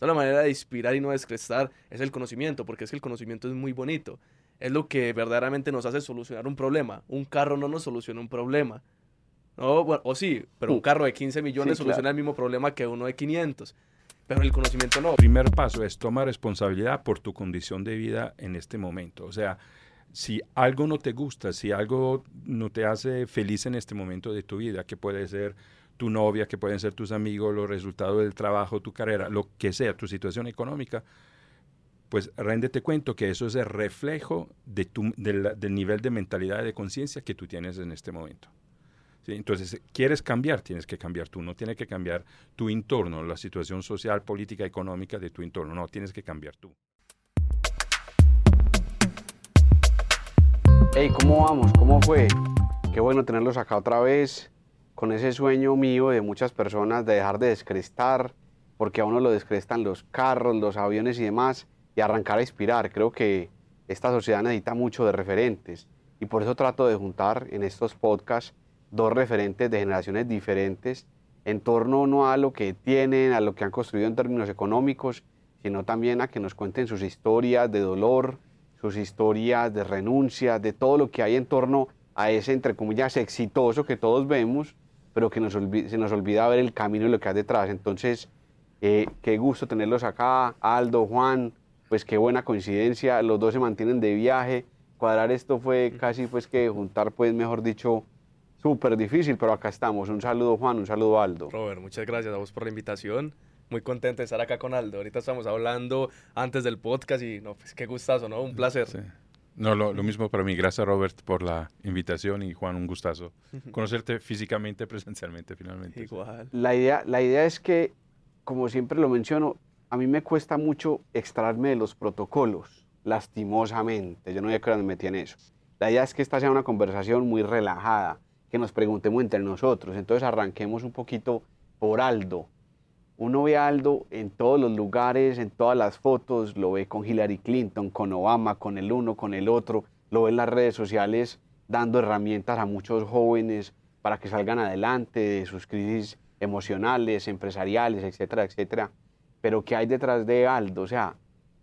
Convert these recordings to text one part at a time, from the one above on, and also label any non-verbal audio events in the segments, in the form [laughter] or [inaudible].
La manera de inspirar y no descrestar es el conocimiento, porque es que el conocimiento es muy bonito. Es lo que verdaderamente nos hace solucionar un problema. Un carro no nos soluciona un problema. No, bueno, o sí, pero un Mm. carro de 15 millones Sí, soluciona claro. el mismo problema que uno de 500. Pero el conocimiento no. El primer paso es tomar responsabilidad por tu condición de vida en este momento. O sea, si algo no te gusta, si algo no te hace feliz en este momento de tu vida, que puede ser tu novia, que pueden ser tus amigos, los resultados del trabajo, tu carrera, lo que sea, tu situación económica, pues réndete cuenta que eso es el reflejo de tu, del nivel de mentalidad y de conciencia que tú tienes en este momento. ¿sí? Entonces, quieres cambiar, tienes que cambiar tú, no tienes que cambiar tu entorno, la situación social, política, económica de tu entorno, no, tienes que cambiar tú. Hey, ¿cómo vamos? ¿Cómo fue? Qué bueno tenerlos acá otra vez con ese sueño mío de muchas personas de dejar de descrestar, porque a uno lo descrestan los carros, los aviones y demás, y arrancar a inspirar. Creo que esta sociedad necesita mucho de referentes, y por eso trato de juntar en estos podcasts dos referentes de generaciones diferentes en torno no a lo que tienen, a lo que han construido en términos económicos, sino también a que nos cuenten sus historias de dolor, sus historias de renuncia, de todo lo que hay en torno a ese, entre comillas, exitoso que todos vemos, pero que nos se nos olvida ver el camino y lo que hay detrás. Entonces, eh, qué gusto tenerlos acá, Aldo, Juan, pues qué buena coincidencia, los dos se mantienen de viaje, cuadrar esto fue casi pues que juntar, pues mejor dicho, súper difícil, pero acá estamos. Un saludo Juan, un saludo Aldo. Robert, muchas gracias a vos por la invitación. Muy contento de estar acá con Aldo. Ahorita estamos hablando antes del podcast y no, pues qué gustazo, ¿no? Un placer. Sí. No, lo, lo mismo para mí. Gracias, Robert, por la invitación y Juan, un gustazo. [laughs] Conocerte físicamente, presencialmente, finalmente. sí. Igual. La idea, la idea es que, como siempre lo menciono, a mí me cuesta mucho extraerme de los protocolos, lastimosamente. Yo no había que me metí en eso. La idea es que esta sea una conversación muy relajada, que nos preguntemos entre nosotros. Entonces arranquemos un poquito por Aldo. Uno ve a Aldo en todos los lugares, en todas las fotos, lo ve con Hillary Clinton, con Obama, con el uno, con el otro, lo ve en las redes sociales dando herramientas a muchos jóvenes para que salgan adelante de sus crisis emocionales, empresariales, etcétera, etcétera. Pero ¿qué hay detrás de Aldo? O sea,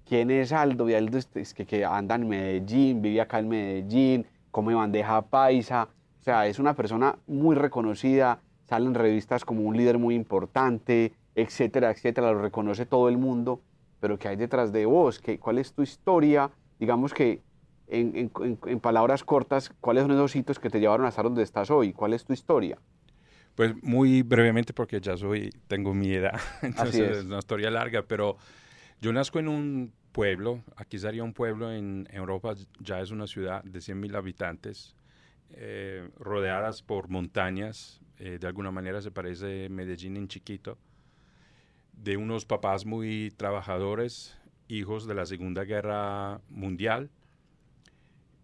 ¿quién es Aldo? Y Aldo es que, que anda en Medellín, vive acá en Medellín, come bandeja paisa. O sea, es una persona muy reconocida, sale en revistas como un líder muy importante, etcétera, etcétera, lo reconoce todo el mundo. Pero ¿qué hay detrás de vos? ¿Qué, ¿Cuál es tu historia? Digamos que en, en- en- en palabras cortas, ¿cuáles son esos hitos que te llevaron a estar donde estás hoy? ¿Cuál es tu historia? Pues muy brevemente, porque ya soy, tengo mi edad, [laughs] entonces es. es una historia larga, pero yo nazco en un pueblo, aquí sería un pueblo en Europa, ya es una ciudad de 100.000 habitantes, eh, rodeadas por montañas, eh, de alguna manera se parece Medellín en chiquito, de unos papás muy trabajadores, hijos de la Segunda Guerra Mundial,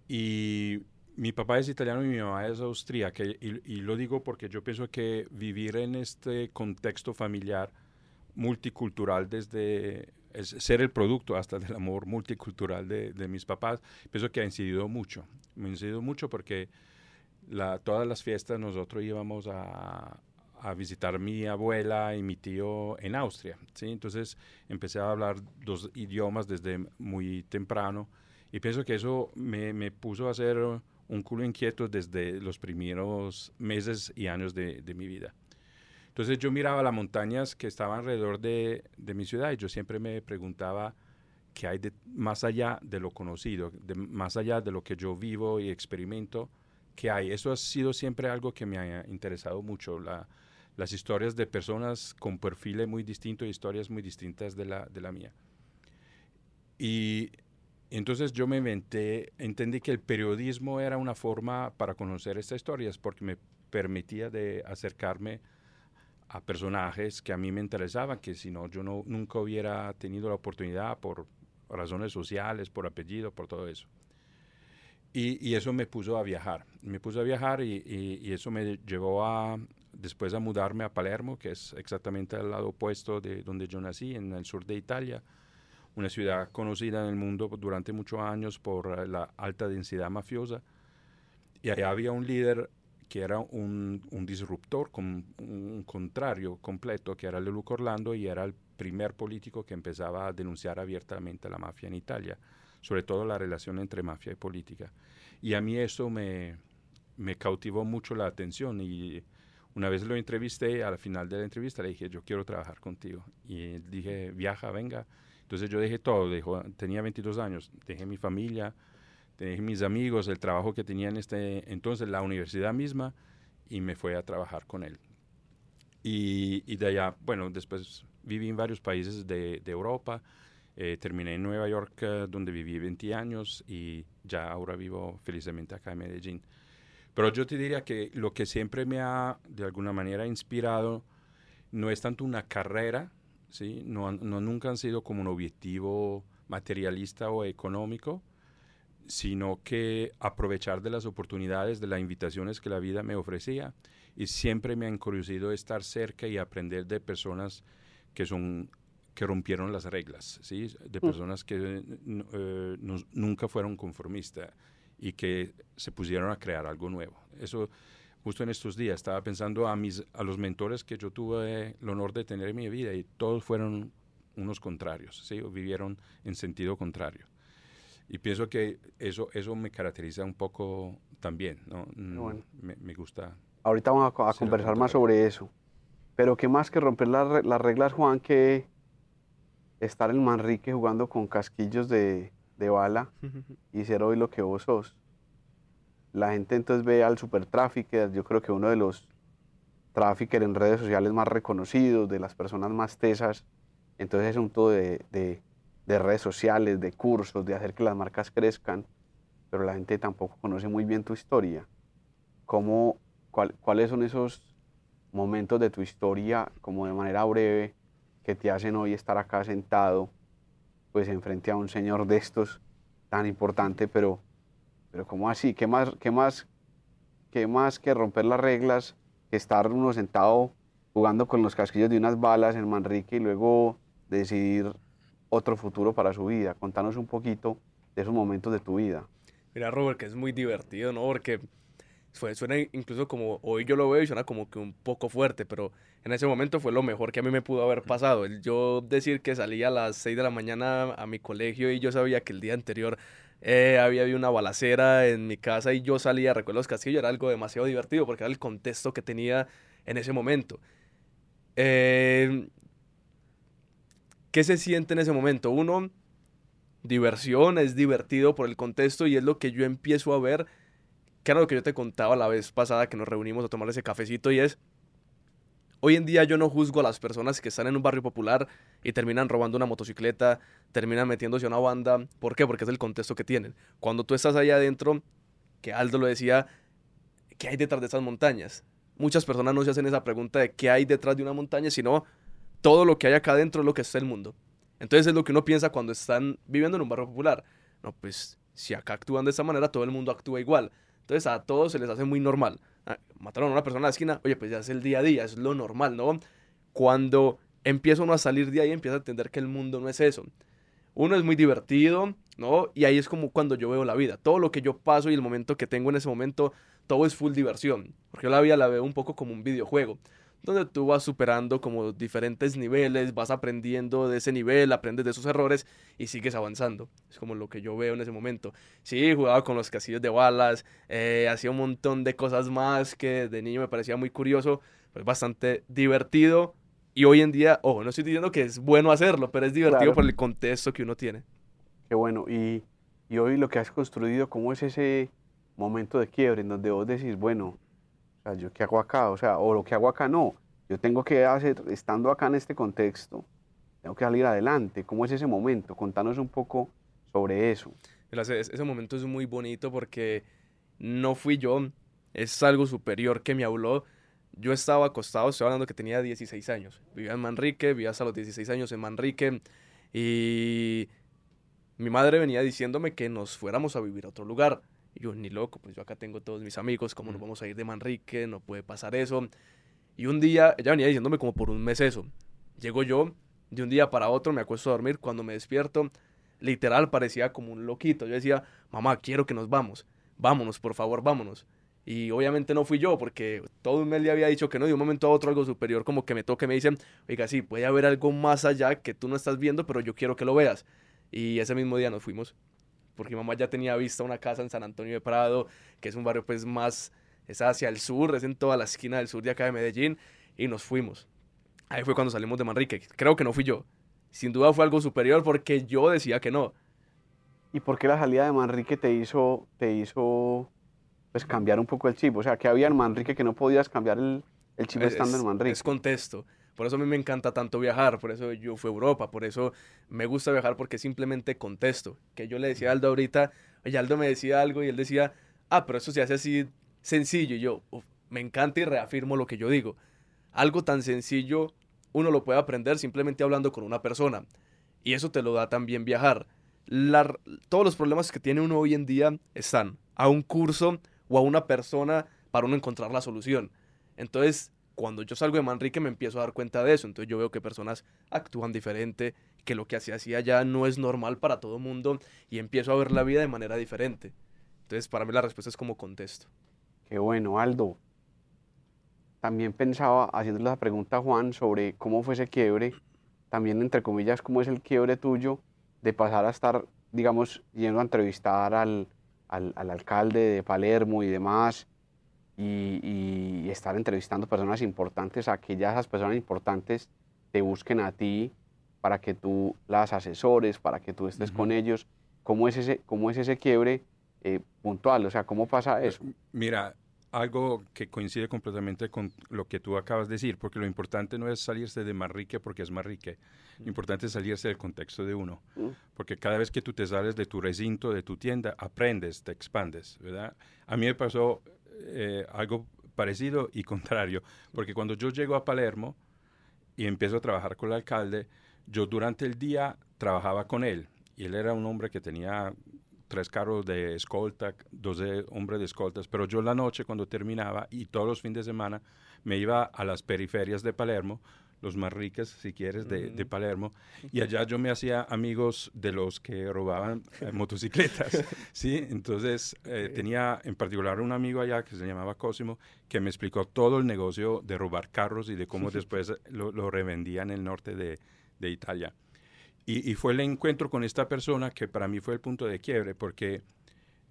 y mi papá es italiano y mi mamá es austríaca. Y, lo digo porque yo pienso que vivir en este contexto familiar multicultural desde es ser el producto hasta del amor multicultural de, mis papás, pienso que ha incidido mucho. Me ha incidido mucho porque todas las fiestas nosotros íbamos a, a visitar mi abuela y mi tío en Austria. ¿sí? Entonces empecé a hablar dos idiomas desde muy temprano y pienso que eso me, me puso a ser un culo inquieto desde los primeros meses y años de, de mi vida. Entonces yo miraba las montañas que estaban alrededor de, de mi ciudad y yo siempre me preguntaba qué hay de, más allá de lo conocido, de, más allá de lo que yo vivo y experimento, qué hay. Eso ha sido siempre algo que me ha interesado mucho, la, las historias de personas con perfiles muy distintos, historias muy distintas de la, de la mía. Y entonces yo me inventé, entendí que el periodismo era una forma para conocer estas historias porque me permitía de acercarme a personajes que a mí me interesaban, que si no, yo no, nunca hubiera tenido la oportunidad por razones sociales, por apellido, por todo eso. Y, y eso me puso a viajar, me puso a viajar y, y, y, eso me llevó a después a mudarme a Palermo, que es exactamente al lado opuesto de donde yo nací, en el sur de Italia, una ciudad conocida en el mundo durante muchos años por la alta densidad mafiosa. Y allá había un líder que era un, un disruptor, con un contrario completo, que era Leluc Orlando y era el primer político que empezaba a denunciar abiertamente a la mafia en Italia, sobre todo la relación entre mafia y política. Y a mí eso me, me cautivó mucho la atención y una vez lo entrevisté, al final de la entrevista le dije, yo quiero trabajar contigo. Y dije, viaja, venga. Entonces yo dejé todo, tenía 22 años, dejé mi familia, dejé mis amigos, el trabajo que tenía en este entonces, la universidad misma, y me fui a trabajar con él. Y, y de allá, bueno, después viví en varios países de, de Europa, eh, terminé en Nueva York, eh, donde viví 20 años, y ya ahora vivo felizmente acá en Medellín. Pero yo te diría que lo que siempre me ha, de alguna manera, inspirado no es tanto una carrera, ¿sí? no, no nunca han sido como un objetivo materialista o económico, sino que aprovechar de las oportunidades, de las invitaciones que la vida me ofrecía. Y siempre me han encuriosidad estar cerca y aprender de personas que son que rompieron las reglas, ¿sí? de mm. personas que eh, nunca fueron conformistas y que se pusieron a crear algo nuevo. Eso justo en estos días estaba pensando a mis a los mentores que yo tuve el honor de tener en mi vida y todos fueron unos contrarios, ¿sí? O vivieron en sentido contrario. Y pienso que eso eso me caracteriza un poco también, ¿no? Mm, me, gusta. Ahorita vamos a, conversar más sobre eso. Pero qué más que romper las reglas, Juan, que estar en Manrique jugando con casquillos de, de bala y ser hoy lo que vos sos. La gente entonces ve al super yo creo que uno de los traffickers en redes sociales más reconocidos, de las personas más tesas. Entonces es un todo de, de, de, redes sociales, de cursos, de hacer que las marcas crezcan, pero la gente tampoco conoce muy bien tu historia. ¿Cómo, cuál, ¿Cuáles son esos momentos de tu historia, como de manera breve, que te hacen hoy estar acá sentado pues enfrente a un señor de estos tan importante, pero, pero ¿cómo así? ¿Qué más, qué más, qué más que romper las reglas, que estar uno sentado jugando con los casquillos de unas balas en Manrique y luego decidir otro futuro para su vida? Contanos un poquito de esos momentos de tu vida. Mira, Robert, que es muy divertido, ¿no? Porque suena incluso como, hoy yo lo veo y suena como que un poco fuerte, pero en ese momento fue lo mejor que a mí me pudo haber pasado. El yo decir que salía a las 6 de la mañana a mi colegio y yo sabía que el día anterior eh, había habido una balacera en mi casa y yo salía, recuerdo los castillos, era algo demasiado divertido porque era el contexto que tenía en ese momento. Eh, ¿Qué se siente en ese momento? Uno, diversión, es divertido por el contexto y es lo que yo empiezo a ver que era lo que yo te contaba la vez pasada que nos reunimos a tomar ese cafecito y es, hoy en día yo no juzgo a las personas que están en un barrio popular y terminan robando una motocicleta, terminan metiéndose a una banda. ¿Por qué? Porque es el contexto que tienen. Cuando tú estás allá adentro, que Aldo lo decía, ¿qué hay detrás de esas montañas? Muchas personas no se hacen esa pregunta de qué hay detrás de una montaña, sino todo lo que hay acá adentro es lo que está el mundo. Entonces es lo que uno piensa cuando están viviendo en un barrio popular. No, pues si acá actúan de esa manera, todo el mundo actúa igual. Entonces a todos se les hace muy normal. Ah, mataron a una persona en la esquina, oye, pues ya es el día a día, es lo normal, ¿no? Cuando empieza uno a salir de ahí, empieza a entender que el mundo no es eso. Uno es muy divertido, ¿no? Y ahí es como cuando yo veo la vida. Todo lo que yo paso y el momento que tengo en ese momento, todo es full diversión. Porque yo la vida la veo un poco como un videojuego donde tú vas superando como diferentes niveles, vas aprendiendo de ese nivel, aprendes de esos errores y sigues avanzando. Es como lo que yo veo en ese momento. Sí, jugaba con los casillos de balas, eh, hacía un montón de cosas más que de niño me parecía muy curioso, pues bastante divertido. Y hoy en día, ojo, no estoy diciendo que es bueno hacerlo, pero es divertido por el contexto que uno tiene. Qué bueno. Y, y hoy lo que has construido, ¿cómo es ese momento de quiebre en donde vos decís, bueno, sea, ¿yo qué hago acá? O sea, o lo que hago acá no. Yo tengo que hacer, estando acá en este contexto, tengo que salir adelante. ¿Cómo es ese momento? Contanos un poco sobre eso. Ese, ese momento es muy bonito porque no fui yo, es algo superior que me habló. Yo estaba acostado, estoy hablando que tenía 16 años. Vivía en Manrique, vivía hasta los 16 años en Manrique. Y mi madre venía diciéndome que nos fuéramos a vivir a otro lugar. Y yo, ni loco, pues yo acá tengo todos mis amigos, ¿cómo nos vamos a ir de Manrique? No puede pasar eso. Y un día, ella venía diciéndome como por un mes eso. Llego yo, de un día para otro me acuesto a dormir, cuando me despierto, literal parecía como un loquito. Yo decía, mamá, quiero que nos vamos, vámonos, por favor, vámonos. Y obviamente no fui yo, porque todo un mes le había dicho que no, de un momento a otro algo superior como que me toque, me dicen, oiga, sí, puede haber algo más allá que tú no estás viendo, pero yo quiero que lo veas. Y ese mismo día nos fuimos, porque mi mamá ya tenía vista una casa en San Antonio de Prado, que es un barrio pues más, es hacia el sur, es en toda la esquina del sur de acá de Medellín, y nos fuimos. Ahí fue cuando salimos de Manrique, creo que no fui yo. Sin duda fue algo superior porque yo decía que no. ¿Y por qué la salida de Manrique te hizo, te hizo pues cambiar un poco el chip. O sea, que había en Manrique que no podías cambiar el, el chip estando en Manrique. Es contexto. Por eso a mí me encanta tanto viajar, por eso yo fui a Europa, por eso me gusta viajar porque simplemente contexto. Que yo le decía a Aldo ahorita, oye, Aldo me decía algo y él decía, ah, pero eso se hace así sencillo. Y yo, me encanta y reafirmo lo que yo digo. Algo tan sencillo uno lo puede aprender simplemente hablando con una persona. Y eso te lo da también viajar. todos los problemas que tiene uno hoy en día están a un curso o a una persona para uno encontrar la solución. Entonces, cuando yo salgo de Manrique me empiezo a dar cuenta de eso. Entonces yo veo que personas actúan diferente, que lo que hacía hacía allá no es normal para todo mundo y empiezo a ver la vida de manera diferente. Entonces, para mí la respuesta es como contesto. Qué bueno, Aldo. También pensaba, haciéndole la pregunta a Juan sobre cómo fue ese quiebre, también entre comillas, cómo es el quiebre tuyo de pasar a estar, digamos, yendo a entrevistar al, al, alcalde de Palermo y demás, y, estar entrevistando personas importantes, a que ya esas personas importantes te busquen a ti para que tú las asesores, para que tú estés con ellos. ¿Cómo es ese, cómo es ese quiebre eh, puntual? O sea, ¿cómo pasa pues, eso? Mira, algo que coincide completamente con lo que tú acabas de decir, porque lo importante no es salirse de Marrique porque es Marrique, lo importante es salirse del contexto de uno, mm. porque cada vez que tú te sales de tu recinto, de tu tienda, aprendes, te expandes, ¿verdad? A mí me pasó eh, algo parecido y [laughs] contrario, porque cuando yo llego a Palermo y empiezo a trabajar con el alcalde, yo durante el día trabajaba con él, y él era un hombre que tenía tres carros de escolta, dos hombres de escoltas, pero yo la noche cuando terminaba y todos los fines de semana me iba a las periferias de Palermo, los más ricos, si quieres, de, Palermo, [laughs] y allá yo me hacía amigos de los que robaban eh, [laughs] motocicletas, ¿sí? Entonces eh, tenía en particular un amigo allá que se llamaba Cosimo, que me explicó todo el negocio de robar carros y de cómo [laughs] después lo, lo revendía en el norte de, de Italia. Y, fue el encuentro con esta persona que para mí fue el punto de quiebre, porque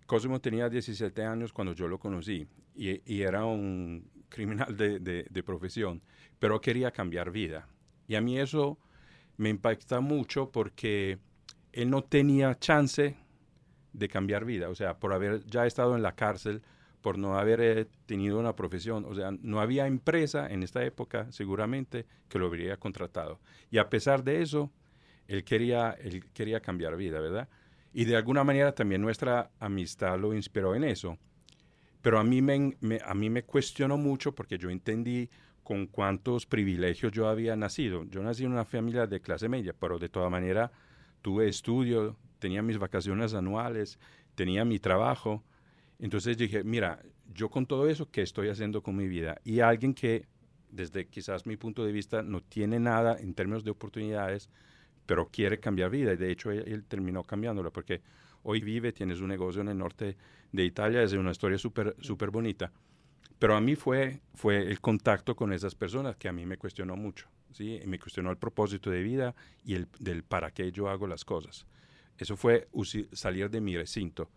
Cosimo tenía 17 años cuando yo lo conocí y, era un criminal de, profesión, pero quería cambiar vida. Y a mí eso me impacta mucho porque él no tenía chance de cambiar vida, o sea, por haber ya estado en la cárcel, por no haber eh, tenido una profesión, o sea, no había empresa en esta época seguramente que lo hubiera contratado. Y a pesar de eso, él quería, él quería cambiar vida, ¿verdad? Y de alguna manera también nuestra amistad lo inspiró en eso. Pero a mí me, a mí me cuestionó mucho porque yo entendí con cuántos privilegios yo había nacido. Yo nací en una familia de clase media, pero de toda manera tuve estudio, tenía mis vacaciones anuales, tenía mi trabajo. Entonces dije, mira, yo con todo eso, ¿qué estoy haciendo con mi vida? Y alguien que, desde quizás mi punto de vista, no tiene nada en términos de oportunidades, pero quiere cambiar vida. Y de hecho, él, terminó cambiándola porque hoy vive, tiene su negocio en el norte de Italia, es una historia súper super bonita. Pero a mí fue, fue el contacto con esas personas que a mí me cuestionó mucho. ¿sí? Me cuestionó el propósito de vida y el del para qué yo hago las cosas. Eso fue salir de mi recinto.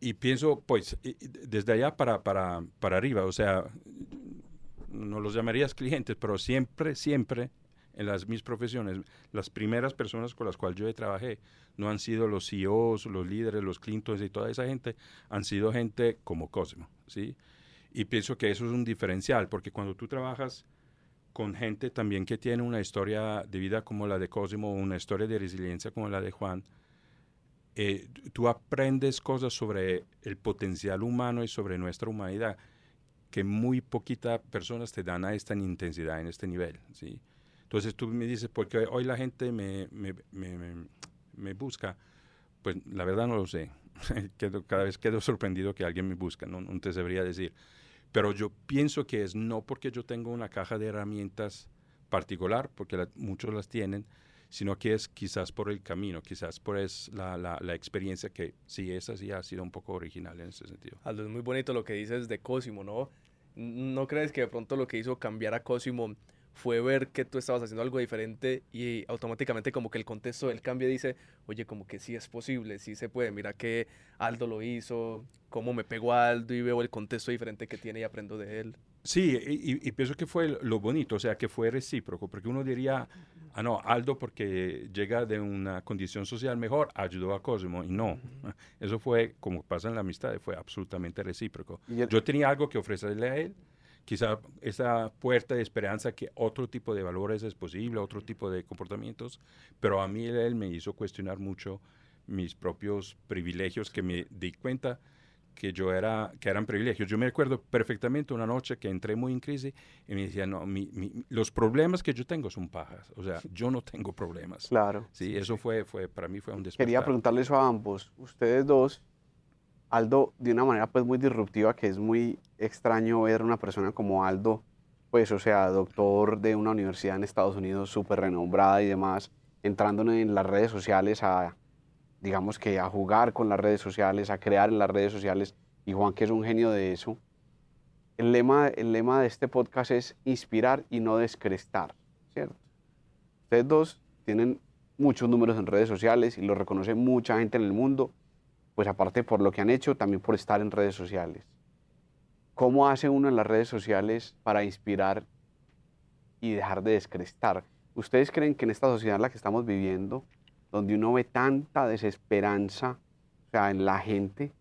Y pienso, pues, desde allá para, para, para arriba, o sea, no los llamarías clientes, pero siempre, siempre en las mis profesiones, las primeras personas con las cuales yo trabajé no han sido los CEOs, los líderes, los Clintons y toda esa gente, han sido gente como Cosmo, ¿sí? Y pienso que eso es un diferencial, porque cuando tú trabajas con gente también que tiene una historia de vida como la de Cosimo, una historia de resiliencia como la de Juan, eh, tú aprendes cosas sobre el potencial humano y sobre nuestra humanidad que muy poquitas personas te dan a esta intensidad, en este nivel, ¿sí? Entonces tú me dices, porque hoy la gente me, me, me, busca, pues la verdad no lo sé. [laughs] cada vez quedo sorprendido que alguien me busca, no, no te sabría decir. Pero yo pienso que es no porque yo tengo una caja de herramientas particular, porque muchos las tienen, sino que es quizás por el camino, quizás por es la, la, la experiencia que sí, esa sí ha sido un poco original en ese sentido. Aldo, es muy bonito lo que dices de Cosimo, ¿no? ¿No crees que de pronto lo que hizo cambiar a Cosimo fue ver que tú estabas haciendo algo diferente y automáticamente como que el contexto del cambio dice, oye, como que sí es posible, sí se puede, mira que Aldo lo hizo, cómo me pegó a Aldo y veo el contexto diferente que tiene y aprendo de él. Sí, y, y, pienso que fue lo bonito, o sea, que fue recíproco, porque uno diría, ah, no, Aldo porque llega de una condición social mejor, ayudó a Cosimo, y no, [laughs] eso fue, como pasa en la amistad, fue absolutamente recíproco. Yo tenía algo que ofrecerle a él, quizá esa puerta de esperanza que otro tipo de valores es posible, otro tipo de comportamientos, pero a mí él me hizo cuestionar mucho mis propios privilegios que me di cuenta que yo era, que eran privilegios. Yo me acuerdo perfectamente una noche que entré muy en crisis y me decía, no, los problemas que yo tengo son pajas. O sea, yo no tengo problemas. Claro. Sí, eso fue, fue, para mí fue un despertar. Quería preguntarles a ambos, ustedes dos, Aldo, de una manera pues muy disruptiva, que es muy extraño ver una persona como Aldo, pues o sea, doctor de una universidad en Estados Unidos súper renombrada y demás, entrando en las redes sociales a, digamos que a jugar con las redes sociales, a crear en las redes sociales, y Juan que es un genio de eso. El lema, el lema de este podcast es inspirar y no descrestar, ¿cierto? Ustedes dos tienen muchos números en redes sociales y lo reconoce mucha gente en el mundo, pues aparte por lo que han hecho, también por estar en redes sociales. ¿Cómo hace uno en las redes sociales para inspirar y dejar de descrestar? ¿Ustedes creen que en esta sociedad en la que estamos viviendo, donde uno ve tanta desesperanza o sea, en la gente,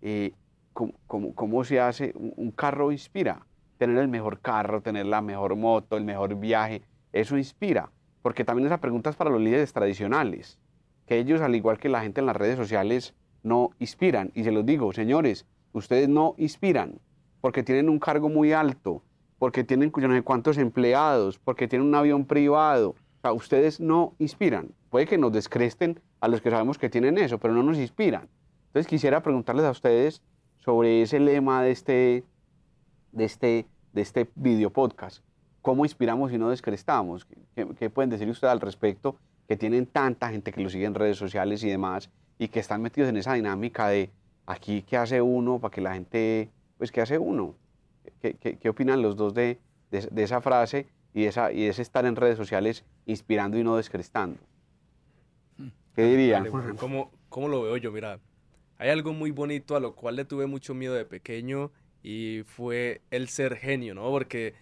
eh, ¿cómo, se hace? Un, carro inspira. Tener el mejor carro, tener la mejor moto, el mejor viaje, eso inspira. Porque también esa pregunta es para los líderes tradicionales que ellos, al igual que la gente en las redes sociales, no inspiran. Y se los digo, señores, ustedes no inspiran porque tienen un cargo muy alto, porque tienen no sé cuántos empleados, porque tienen un avión privado. O sea, ustedes no inspiran. Puede que nos descresten a los que sabemos que tienen eso, pero no nos inspiran. Entonces quisiera preguntarles a ustedes sobre ese lema de este, de este, de este video podcast. ¿Cómo inspiramos y no descrestamos? ¿Qué, qué pueden decir ustedes al respecto? que tienen tanta gente que lo sigue en redes sociales y demás, y que están metidos en esa dinámica de aquí qué hace uno para que la gente, pues qué hace uno. ¿Qué, qué, opinan los dos de, de, esa frase y, esa, y ese estar en redes sociales inspirando y no descrestando? ¿Qué dirían? ¿cómo, ¿Cómo lo veo yo? Mira, hay algo muy bonito a lo cual le tuve mucho miedo de pequeño y fue el ser genio, ¿no? Porque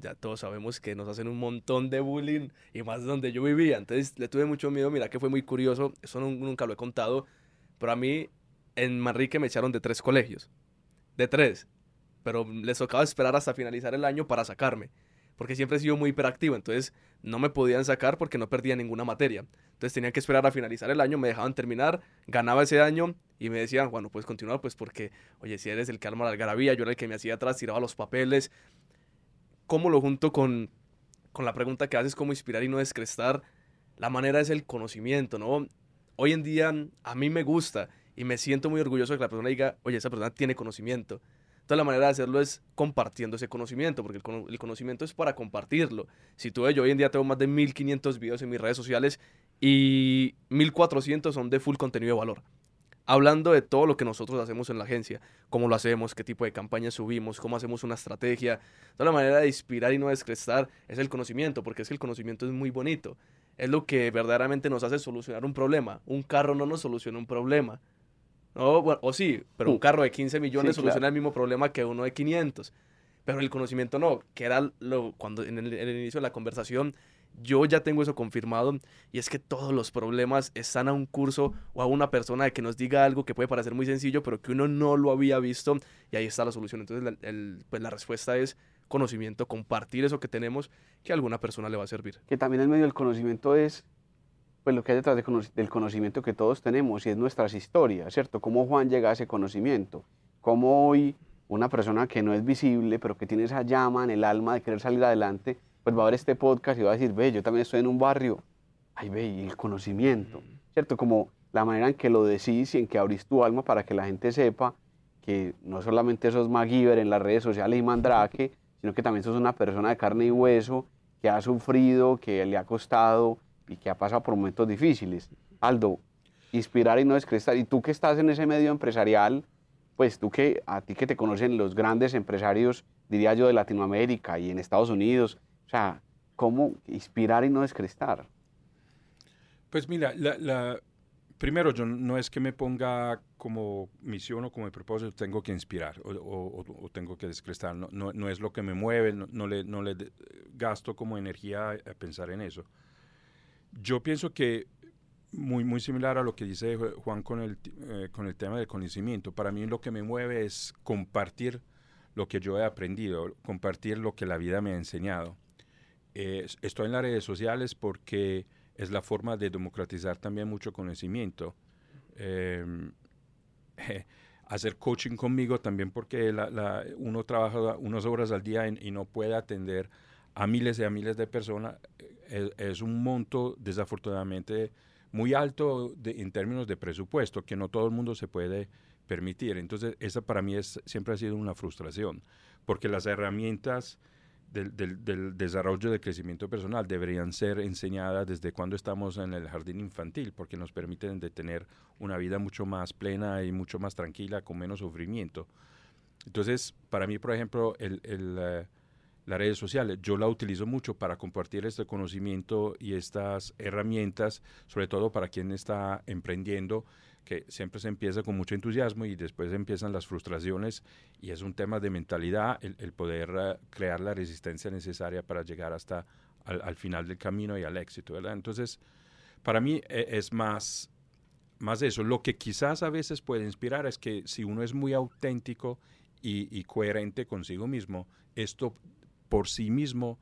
ya todos sabemos que nos hacen un montón de bullying y más donde yo vivía. Entonces le tuve mucho miedo. Mira que fue muy curioso. Eso nunca lo he contado. Pero a mí en Manrique me echaron de tres colegios. De tres. Pero les tocaba esperar hasta finalizar el año para sacarme. Porque siempre he sido muy hiperactivo. Entonces no me podían sacar porque no perdía ninguna materia. Entonces tenía que esperar a finalizar el año. Me dejaban terminar. Ganaba ese año. Y me decían, bueno, puedes continuar. Pues porque, oye, si eres el que arma la algarabía. Yo era el que me hacía atrás, tiraba los papeles cómo lo junto con, con la pregunta que haces, cómo inspirar y no descrestar, la manera es el conocimiento, ¿no? Hoy en día a mí me gusta y me siento muy orgulloso de que la persona diga, oye, esa persona tiene conocimiento. Entonces la manera de hacerlo es compartiendo ese conocimiento, porque el, conocimiento es para compartirlo. Si tú yo hoy en día tengo más de 1500 videos en mis redes sociales y 1400 son de full contenido de valor hablando de todo lo que nosotros hacemos en la agencia, cómo lo hacemos, qué tipo de campañas subimos, cómo hacemos una estrategia. Toda la manera de inspirar y no descrestar es el conocimiento, porque es que el conocimiento es muy bonito. Es lo que verdaderamente nos hace solucionar un problema. Un carro no nos soluciona un problema. No, bueno, o sí, pero un carro de 15 millones soluciona el mismo problema que uno de 500. Pero el conocimiento no, que era lo, cuando en el, en el inicio de la conversación yo ya tengo eso confirmado y es que todos los problemas están a un curso o a una persona de que nos diga algo que puede parecer muy sencillo, pero que uno no lo había visto y ahí está la solución. Entonces, el, pues la respuesta es conocimiento, compartir eso que tenemos que a alguna persona le va a servir. Que también el medio del conocimiento es pues lo que hay detrás del conocimiento que todos tenemos y es nuestras historias, ¿cierto? Cómo Juan llega a ese conocimiento, cómo hoy una persona que no es visible, pero que tiene esa llama en el alma de querer salir adelante, pues va a ver este podcast y va a decir, ve, yo también estoy en un barrio. Ay, ve, y el conocimiento, ¿cierto? Como la manera en que lo decís y en que abrís tu alma para que la gente sepa que no solamente sos MacGyver en las redes sociales y Mandrake, sino que también sos una persona de carne y hueso que ha sufrido, que le ha costado y que ha pasado por momentos difíciles. Aldo, inspirar y no descrestar. Y tú que estás en ese medio empresarial, pues tú que a ti que te conocen los grandes empresarios, diría yo, de Latinoamérica y en Estados Unidos, o sea, ¿cómo inspirar y no descrestar? Pues mira, la, primero yo no es que me ponga como misión o como propósito, tengo que inspirar o, tengo que descrestar, no, no, es lo que me mueve, no, le, no le gasto como energía a pensar en eso. Yo pienso que muy, muy similar a lo que dice Juan con el, eh, con el tema del conocimiento. Para mí lo que me mueve es compartir lo que yo he aprendido, compartir lo que la vida me ha enseñado. estoy en las redes sociales porque es la forma de democratizar también mucho conocimiento. Em, [laughs] hacer coaching conmigo también porque uno trabaja unas horas al día y, no puede atender a miles y a miles de personas. Eh, es un monto desafortunadamente muy alto en términos de presupuesto que no todo el mundo se puede permitir. Entonces, esa para mí es, siempre ha sido una frustración, porque las herramientas del, del, desarrollo de crecimiento personal deberían ser enseñadas desde cuando estamos en el jardín infantil, porque nos permiten de tener una vida mucho más plena y mucho más tranquila, con menos sufrimiento. Entonces, para mí, por ejemplo, el, el eh, las redes sociales. Yo la utilizo mucho para compartir este conocimiento y estas herramientas, sobre todo para quien está emprendiendo, que siempre se empieza con mucho entusiasmo y después empiezan las frustraciones y es un tema de mentalidad el, poder eh, crear la resistencia necesaria para llegar hasta al, final del camino y al éxito, ¿verdad? Entonces, para mí e, es más, más eso. Lo que quizás a veces puede inspirar es que si uno es muy auténtico y, y coherente consigo mismo, esto por sí mismo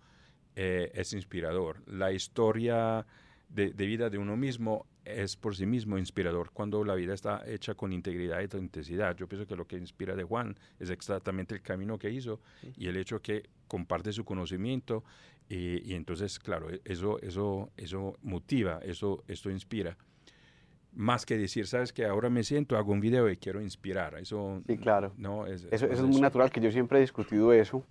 eh, es inspirador. La historia de, vida de uno mismo es por sí mismo inspirador cuando la vida está hecha con integridad y autenticidad. Yo pienso que lo que inspira de Juan es exactamente el camino que hizo y el hecho que comparte su conocimiento y, entonces, claro, e, eso, eso, eso motiva, eso, esto inspira. Más que decir, sabes que ahora me siento, hago un video y quiero inspirar. Eso, sí, claro. No, eso, eso es muy natural, que yo siempre he discutido eso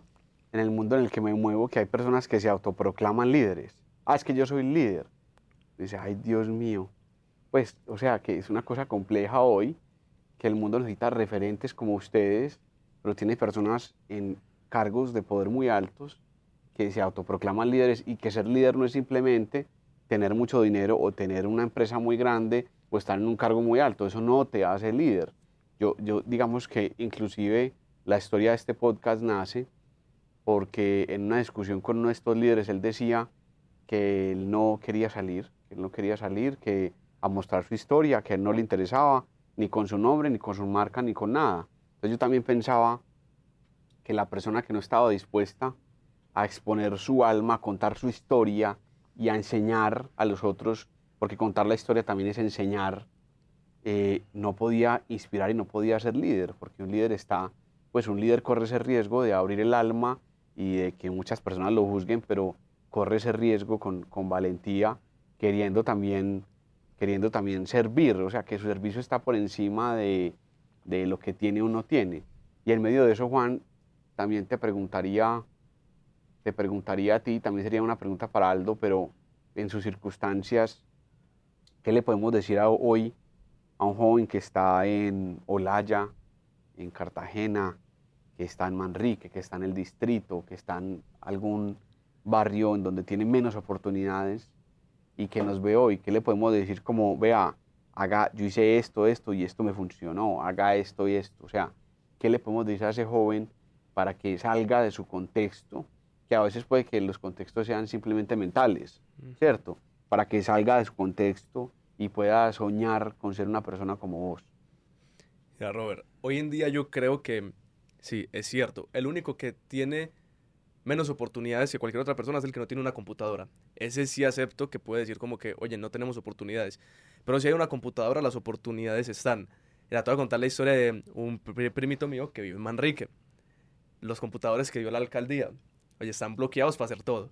en el mundo en el que me muevo que hay personas que se autoproclaman líderes. Ah, es que yo soy líder. Dice, ay Dios mío. Pues, o sea, que es una cosa compleja hoy, que el mundo necesita referentes como ustedes, pero tiene personas en cargos de poder muy altos que se autoproclaman líderes y que ser líder no es simplemente tener mucho dinero o tener una empresa muy grande o estar en un cargo muy alto. Eso no te hace líder. Yo, yo digamos que inclusive la historia de este podcast nace porque en una discusión con estos líderes él decía que él no quería salir, que él no quería salir, que a mostrar su historia, que a él no le interesaba ni con su nombre, ni con su marca, ni con nada. Entonces yo también pensaba que la persona que no estaba dispuesta a exponer su alma, a contar su historia y a enseñar a los otros, porque contar la historia también es enseñar, eh, no podía inspirar y no podía ser líder, porque un líder está, pues un líder corre ese riesgo de abrir el alma y de que muchas personas lo juzguen, pero corre ese riesgo con, con valentía, queriendo también, queriendo también servir, o sea, que su servicio está por encima de, de lo que tiene o no tiene. Y en medio de eso, Juan, también te preguntaría, te preguntaría a ti, también sería una pregunta para Aldo, pero en sus circunstancias, ¿qué le podemos decir hoy a un joven que está en Olaya, en Cartagena, que está en Manrique, que está en el distrito, que está en algún barrio en donde tiene menos oportunidades y que nos ve hoy, ¿qué le podemos decir como, vea, haga, yo hice esto, esto y esto me funcionó, haga esto y esto? O sea, ¿qué le podemos decir a ese joven para que salga de su contexto? Que a veces puede que los contextos sean simplemente mentales, ¿cierto? Para que salga de su contexto y pueda soñar con ser una persona como vos. Ya, Robert, hoy en día yo creo que Sí, es cierto. El único que tiene menos oportunidades que cualquier otra persona es el que no tiene una computadora. Ese sí acepto que puede decir como que, oye, no tenemos oportunidades. Pero si hay una computadora, las oportunidades están. Era te voy a contar la historia de un primito mío que vive en Manrique. Los computadores que dio la alcaldía, oye, están bloqueados para hacer todo.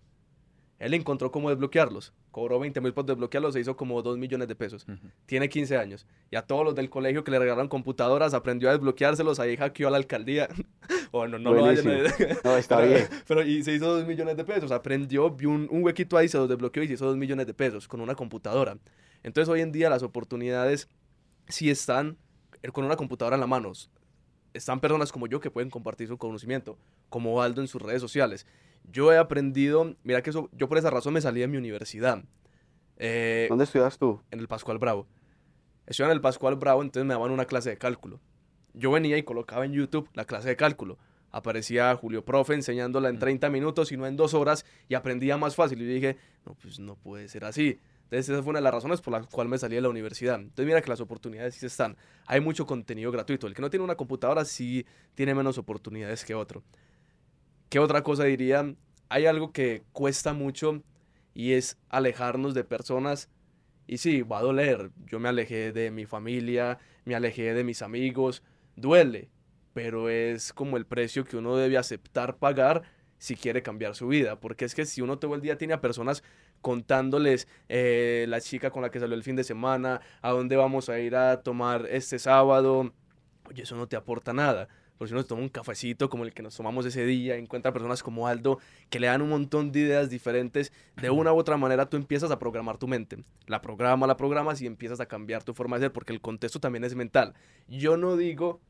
Él encontró cómo desbloquearlos. Cobró 20 mil por desbloquearlos, se hizo como 2 millones de pesos. Tiene 15 años. Y a todos los del colegio que le regalaron computadoras, aprendió a desbloqueárselos, ahí hackeó a la alcaldía. [laughs] bueno, no lo vayan No, está bien. Pero y se hizo 2 millones de pesos. Aprendió, vio un, un, huequito ahí, se los desbloqueó y se hizo 2 millones de pesos con una computadora. Entonces hoy en día las oportunidades sí están con una computadora en la mano. Están personas como yo que pueden compartir su conocimiento, como Aldo en sus redes sociales. Yo he aprendido, mira que eso, yo por esa razón me salí de mi universidad. Eh, ¿Dónde estudias tú? En el Pascual Bravo. Estudiaba en el Pascual Bravo, entonces me daban una clase de cálculo. Yo venía y colocaba en YouTube la clase de cálculo. Aparecía Julio Profe enseñándola en 30 minutos y no en dos horas y aprendía más fácil. Y yo dije, no, pues no puede ser así. Entonces esa fue una de las razones por las cuales me salí de la universidad. Entonces mira que las oportunidades sí están. Hay mucho contenido gratuito. El que no tiene una computadora sí tiene menos oportunidades que otro. ¿Qué otra cosa diría? Hay algo que cuesta mucho y es alejarnos de personas. Y sí, va a doler. Yo me alejé de mi familia, me alejé de mis amigos. Duele, pero es como el precio que uno debe aceptar pagar si quiere cambiar su vida. Porque es que si uno todo el día tiene a personas contándoles eh, la chica con la que salió el fin de semana, a dónde vamos a ir a tomar este sábado, oye, eso no te aporta nada por si uno se toma un cafecito como el que nos tomamos ese día, encuentra personas como Aldo que le dan un montón de ideas diferentes, de [laughs] una u otra manera tú empiezas a programar tu mente. La programa, la programas y empiezas a cambiar tu forma de ser, porque el contexto también es mental. Yo no digo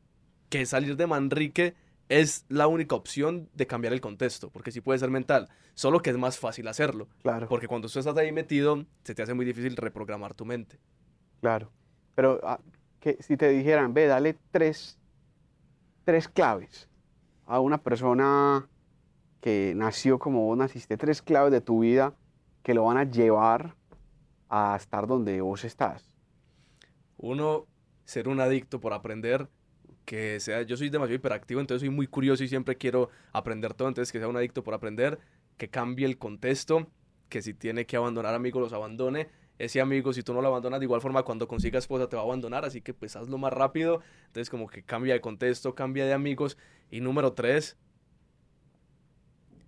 que salir de Manrique es la única opción de cambiar el contexto, porque sí puede ser mental, solo que es más fácil hacerlo. Claro. Porque cuando tú estás ahí metido, se te hace muy difícil reprogramar tu mente. Claro. Pero ah, que si te dijeran, ve, dale tres tres claves a una persona que nació como vos naciste, tres claves de tu vida que lo van a llevar a estar donde vos estás. Uno, ser un adicto por aprender, que sea, yo soy demasiado hiperactivo, entonces soy muy curioso y siempre quiero aprender todo, entonces que sea un adicto por aprender, que cambie el contexto, que si tiene que abandonar amigos los abandone, ese amigo, si tú no lo abandonas de igual forma, cuando consiga esposa te va a abandonar, así que pues hazlo más rápido. Entonces como que cambia de contexto, cambia de amigos. Y número tres,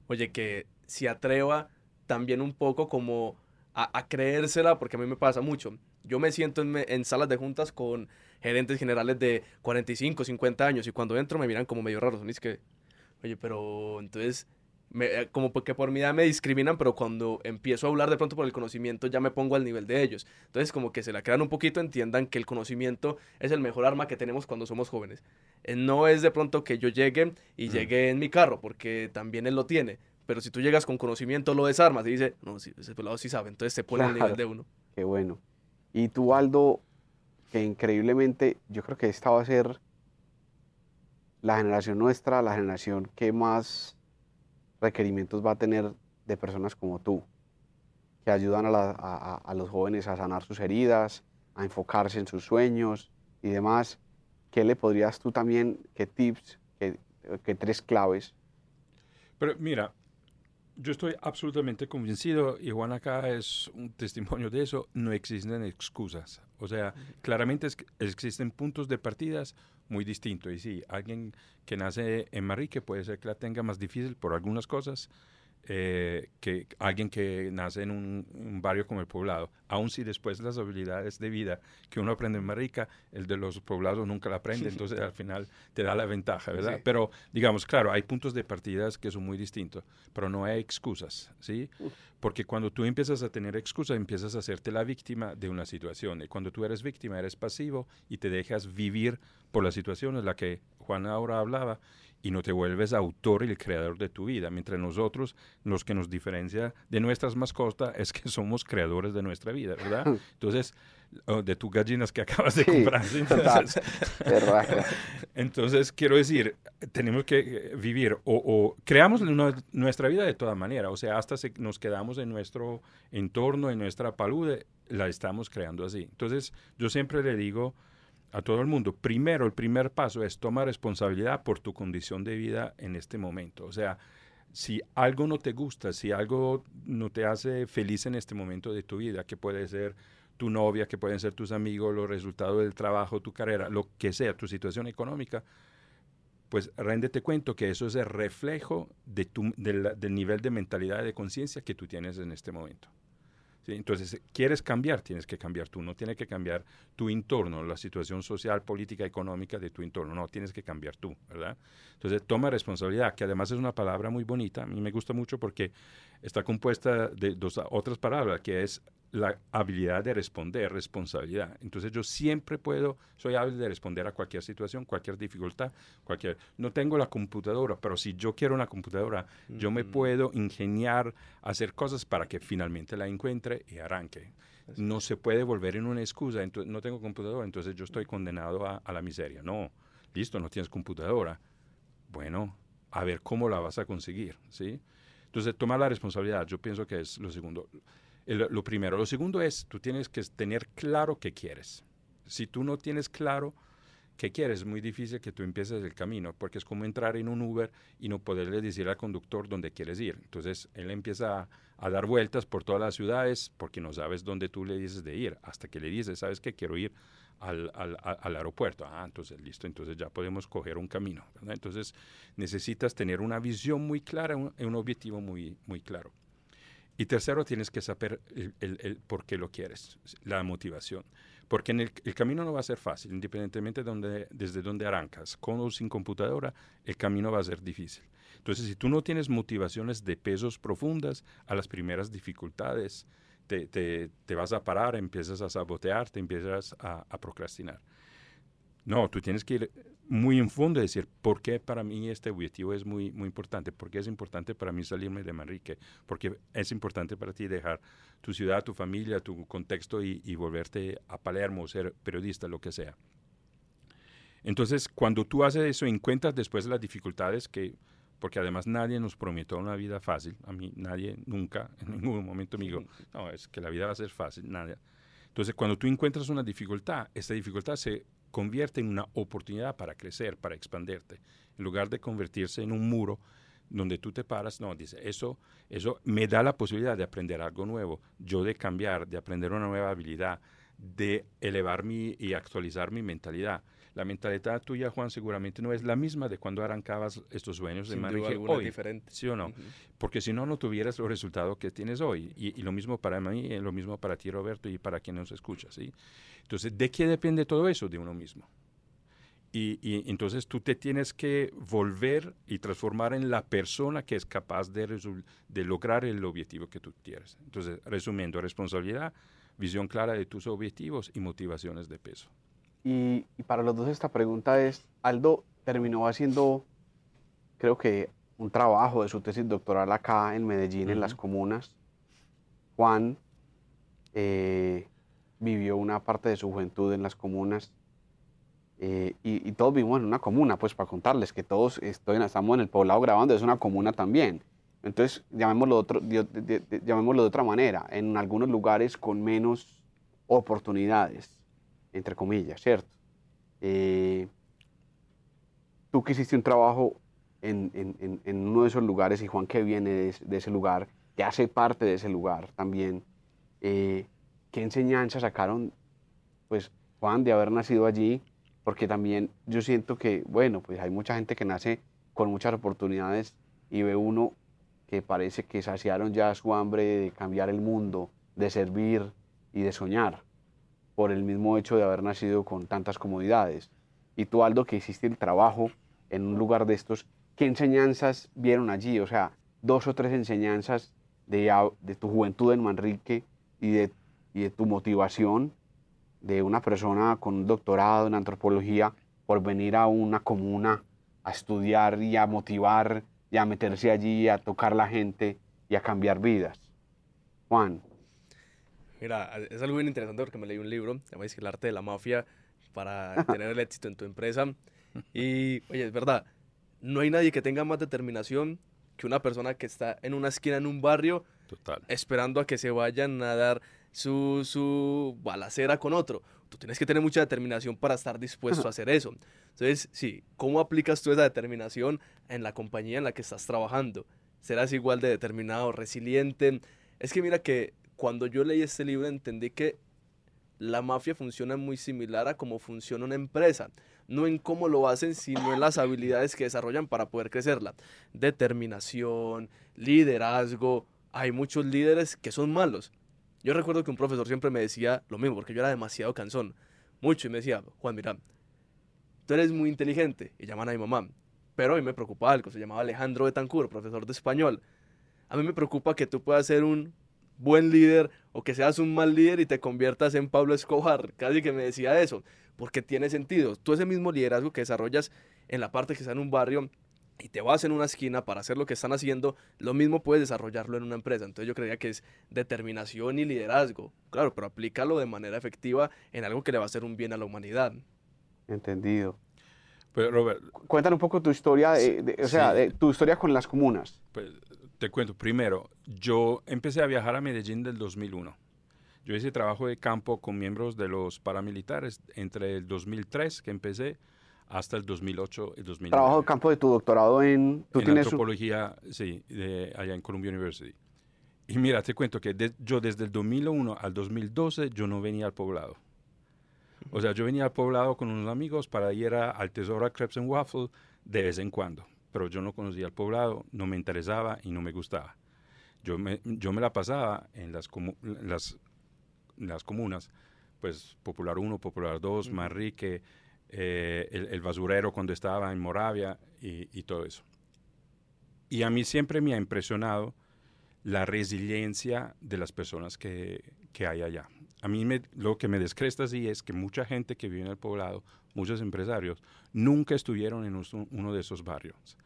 oye, que se atreva también un poco como a, creérsela, porque a mí me pasa mucho. Yo me siento en, en, salas de juntas con gerentes generales de 45, 50 años y cuando entro me miran como medio raros. Es que, oye, pero entonces eh, como porque por mi edad me discriminan, pero cuando empiezo a hablar de pronto por el conocimiento ya me pongo al nivel de ellos. Entonces como que se la crean un poquito, entiendan que el conocimiento es el mejor arma que tenemos cuando somos jóvenes. Eh, no es de pronto que yo llegue y llegue en mi carro, porque también él lo tiene. Pero si tú llegas con conocimiento, lo desarmas y dice, no, sí, ese pelado sí sabe, entonces se pone al nivel de uno. Qué bueno. Y tú, Aldo, que increíblemente, yo creo que esta va a ser la generación nuestra, la generación que más requerimientos va a tener de personas como tú, que ayudan a, los jóvenes a sanar sus heridas, a enfocarse en sus sueños y demás. ¿Qué le podrías tú también, qué tips, qué, tres claves? Pero mira, yo estoy absolutamente convencido, y Juan acá es un testimonio de eso, no existen excusas. O sea, claramente existen puntos de partidas muy distintos. Y sí, alguien que nace en Marrique puede ser que la tenga más difícil por algunas cosas, eh, que alguien que nace en un, barrio como el poblado. Aun si después las habilidades de vida que uno aprende en Marica, el de los poblados nunca la aprende, [laughs] entonces al final te da la ventaja, ¿verdad? Pero digamos, claro, hay puntos de partidas que son muy distintos, pero no hay excusas, ¿sí? Porque cuando tú empiezas a tener excusas, empiezas a hacerte la víctima de una situación. Y cuando tú eres víctima, eres pasivo y te dejas vivir por la situación en la que Juan ahora hablaba y no te vuelves autor y el creador de tu vida. Mientras nosotros, los que nos diferencia de nuestras mascotas es que somos creadores de nuestra vida, ¿verdad? [laughs] Entonces, oh, de tus gallinas que [laughs] acabas de comprar. Entonces, [laughs] entonces, quiero decir, tenemos que eh, vivir o, creamos nuestra vida de toda manera, o sea, hasta si nos quedamos en nuestro entorno, en nuestra palude, la estamos creando así. Entonces, yo siempre le digo a todo el mundo, primero, el primer paso es tomar responsabilidad por tu condición de vida en este momento. O sea, si algo no te gusta, si algo no te hace feliz en este momento de tu vida, que puede ser tu novia, que pueden ser tus amigos, los resultados del trabajo, tu carrera, lo que sea, tu situación económica, pues réndete cuento que eso es el reflejo del nivel de mentalidad y de conciencia que tú tienes en este momento. Entonces, quieres cambiar, tienes que cambiar tú, no tienes que cambiar tu entorno, la situación social, política, económica de tu entorno, no, tienes que cambiar tú, ¿verdad? Entonces, toma responsabilidad, que además es una palabra muy bonita, a mí me gusta mucho porque está compuesta de dos otras palabras, que es la habilidad de responder, responsabilidad. Entonces yo siempre puedo, soy hábil de responder a cualquier situación, cualquier dificultad, cualquier... No tengo la computadora, pero si yo quiero una computadora, yo me puedo ingeniar, hacer cosas para que finalmente la encuentre y arranque. No se puede volver en una excusa, entonces, no tengo computadora, entonces yo estoy condenado a, a la miseria. No, listo, no tienes computadora. Bueno, a ver cómo la vas a conseguir, ¿sí? Entonces, tomar la responsabilidad, yo pienso que es lo segundo lo primero. Lo segundo es, tú tienes que tener claro qué quieres. Si tú no tienes claro qué quieres, es muy difícil que tú empieces el camino, porque es como entrar en un Uber y no poderle decir al conductor dónde quieres ir. Entonces, él empieza a, dar vueltas por todas las ciudades porque no sabes dónde tú le dices de ir, hasta que le dices, ¿sabes qué? Quiero ir al, aeropuerto. Ah, entonces listo, entonces ya podemos coger un camino. Entonces necesitas tener una visión muy clara, un, un objetivo muy claro. Y tercero, tienes que saber por qué lo quieres, la motivación. Porque el, camino no va a ser fácil, independientemente desde donde arrancas. Con o sin computadora, el camino va a ser difícil. Entonces, si tú no tienes motivaciones de pesos profundas a las primeras dificultades, te, vas a parar, empiezas a sabotear, te empiezas a procrastinar. No, tú tienes que ir muy en fondo y decir, ¿por qué para mí este objetivo es muy, muy importante? ¿Por qué es importante para mí salirme de Manrique? ¿Por qué es importante para ti dejar tu ciudad, tu familia, tu contexto y, volverte a Palermo, ser periodista, lo que sea? Entonces, cuando tú haces eso, encuentras después las dificultades que, porque además nadie nos prometió una vida fácil, a mí nadie nunca, [laughs] en ningún momento me dijo, no, es que la vida va a ser fácil, nada. Entonces, cuando tú encuentras una dificultad, esta dificultad se convierte en una oportunidad para crecer, para expandirte, en lugar de convertirse en un muro donde tú te paras, no, dice, eso, eso me da la posibilidad de aprender algo nuevo, yo de cambiar, de aprender una nueva habilidad, de elevar mi y actualizar mi mentalidad. La mentalidad tuya, Juan, seguramente no es la misma de cuando arrancabas estos sueños de manera hoy. diferente. ¿Sí o no? Porque si no, no tuvieras los resultados que tienes hoy. Y, lo mismo para mí, y lo mismo para ti, Roberto, y para quien nos escucha, ¿sí? Entonces, ¿de qué depende todo eso? De uno mismo. Y, y, entonces tú te tienes que volver y transformar en la persona que es capaz de, de lograr el objetivo que tú quieres. Entonces, resumiendo, responsabilidad, visión clara de tus objetivos y motivaciones de peso. Y, para los dos esta pregunta es, Aldo terminó haciendo, creo que, un trabajo de su tesis doctoral acá en Medellín, en las comunas. Juan eh, vivió una parte de su juventud en las comunas eh, y, todos vivimos en una comuna, pues para contarles que todos estoy, estamos en el poblado grabando, es una comuna también. Entonces, llamémoslo de, otro, llamémoslo de otra manera, en algunos lugares con menos oportunidades, entre comillas, ¿cierto? Eh, tú que hiciste un trabajo en, en, en, uno de esos lugares y Juan que viene de, de, ese lugar, que hace parte de ese lugar también, eh, ¿qué enseñanza sacaron, pues, Juan, de haber nacido allí? Porque también yo siento que, bueno, pues hay mucha gente que nace con muchas oportunidades y ve uno que parece que saciaron ya su hambre de cambiar el mundo, de servir y de soñar por el mismo hecho de haber nacido con tantas comodidades. Y tú, Aldo, que hiciste el trabajo en un lugar de estos, ¿qué enseñanzas vieron allí? O sea, dos o tres enseñanzas de, de tu juventud en Manrique y de y de tu motivación de una persona con un doctorado en antropología por venir a una comuna a estudiar y a motivar y a meterse allí, a tocar la gente y a cambiar vidas. Juan. Mira, es algo bien interesante porque me leí un libro, se llama El arte de la mafia para [laughs] tener el éxito en tu empresa. Y, oye, es verdad, no hay nadie que tenga más determinación que una persona que está en una esquina en un barrio Total. esperando a que se vayan a dar su, su balacera con otro. Tú tienes que tener mucha determinación para estar dispuesto a hacer eso. Entonces, sí, ¿cómo aplicas tú esa determinación en la compañía en la que estás trabajando? ¿Serás igual de determinado, resiliente? Es que mira que cuando yo leí este libro entendí que la mafia funciona muy similar a cómo funciona una empresa. No en cómo lo hacen, sino en las habilidades que desarrollan para poder crecerla. Determinación, liderazgo. Hay muchos líderes que son malos. Yo recuerdo que un profesor siempre me decía lo mismo, porque yo era demasiado cansón. Mucho. Y me decía, Juan, mira, tú eres muy inteligente. Y llaman a mi mamá. Pero a mí me preocupa algo. Se llamaba Alejandro Betancur, profesor de español. A mí me preocupa que tú puedas ser un buen líder o que seas un mal líder y te conviertas en Pablo Escobar. Casi que me decía eso, porque tiene sentido. Tú ese mismo liderazgo que desarrollas en la parte que está en un barrio y te vas en una esquina para hacer lo que están haciendo, lo mismo puedes desarrollarlo en una empresa. Entonces yo creía que es determinación y liderazgo. Claro, pero aplícalo de manera efectiva en algo que le va a hacer un bien a la humanidad. Entendido. Pero Robert, Cuéntanos un poco tu historia, de- de- o sea, de tu historia con las comunas. pues, te cuento, primero, yo empecé a viajar a Medellín del 2001. Yo hice trabajo de campo con miembros de los paramilitares entre el 2003 que empecé hasta el 2008 y 2009. Trabajo de campo de tu doctorado en... Tú en tienes un- antropología, sí, de, allá en Columbia University. Y mira, te cuento que de- yo desde el 2001 al 2012 yo no venía al poblado. O sea, yo venía al poblado con unos amigos para ir a- al Tesoro a Crepes and Waffle de vez en cuando. Pero yo no conocía el poblado, no me interesaba y no me gustaba. Yo me, yo me la pasaba en las, comu- las, las comunas, pues Popular 1, Popular 2, Ujú. Manrique, eh, el, basurero cuando estaba en Moravia y, todo eso. Y a mí siempre me ha impresionado la resiliencia de las personas que, que hay allá. A mí me- lo que me descresta así es que mucha gente que vive en el poblado, muchos empresarios, nunca estuvieron en uno de esos barrios.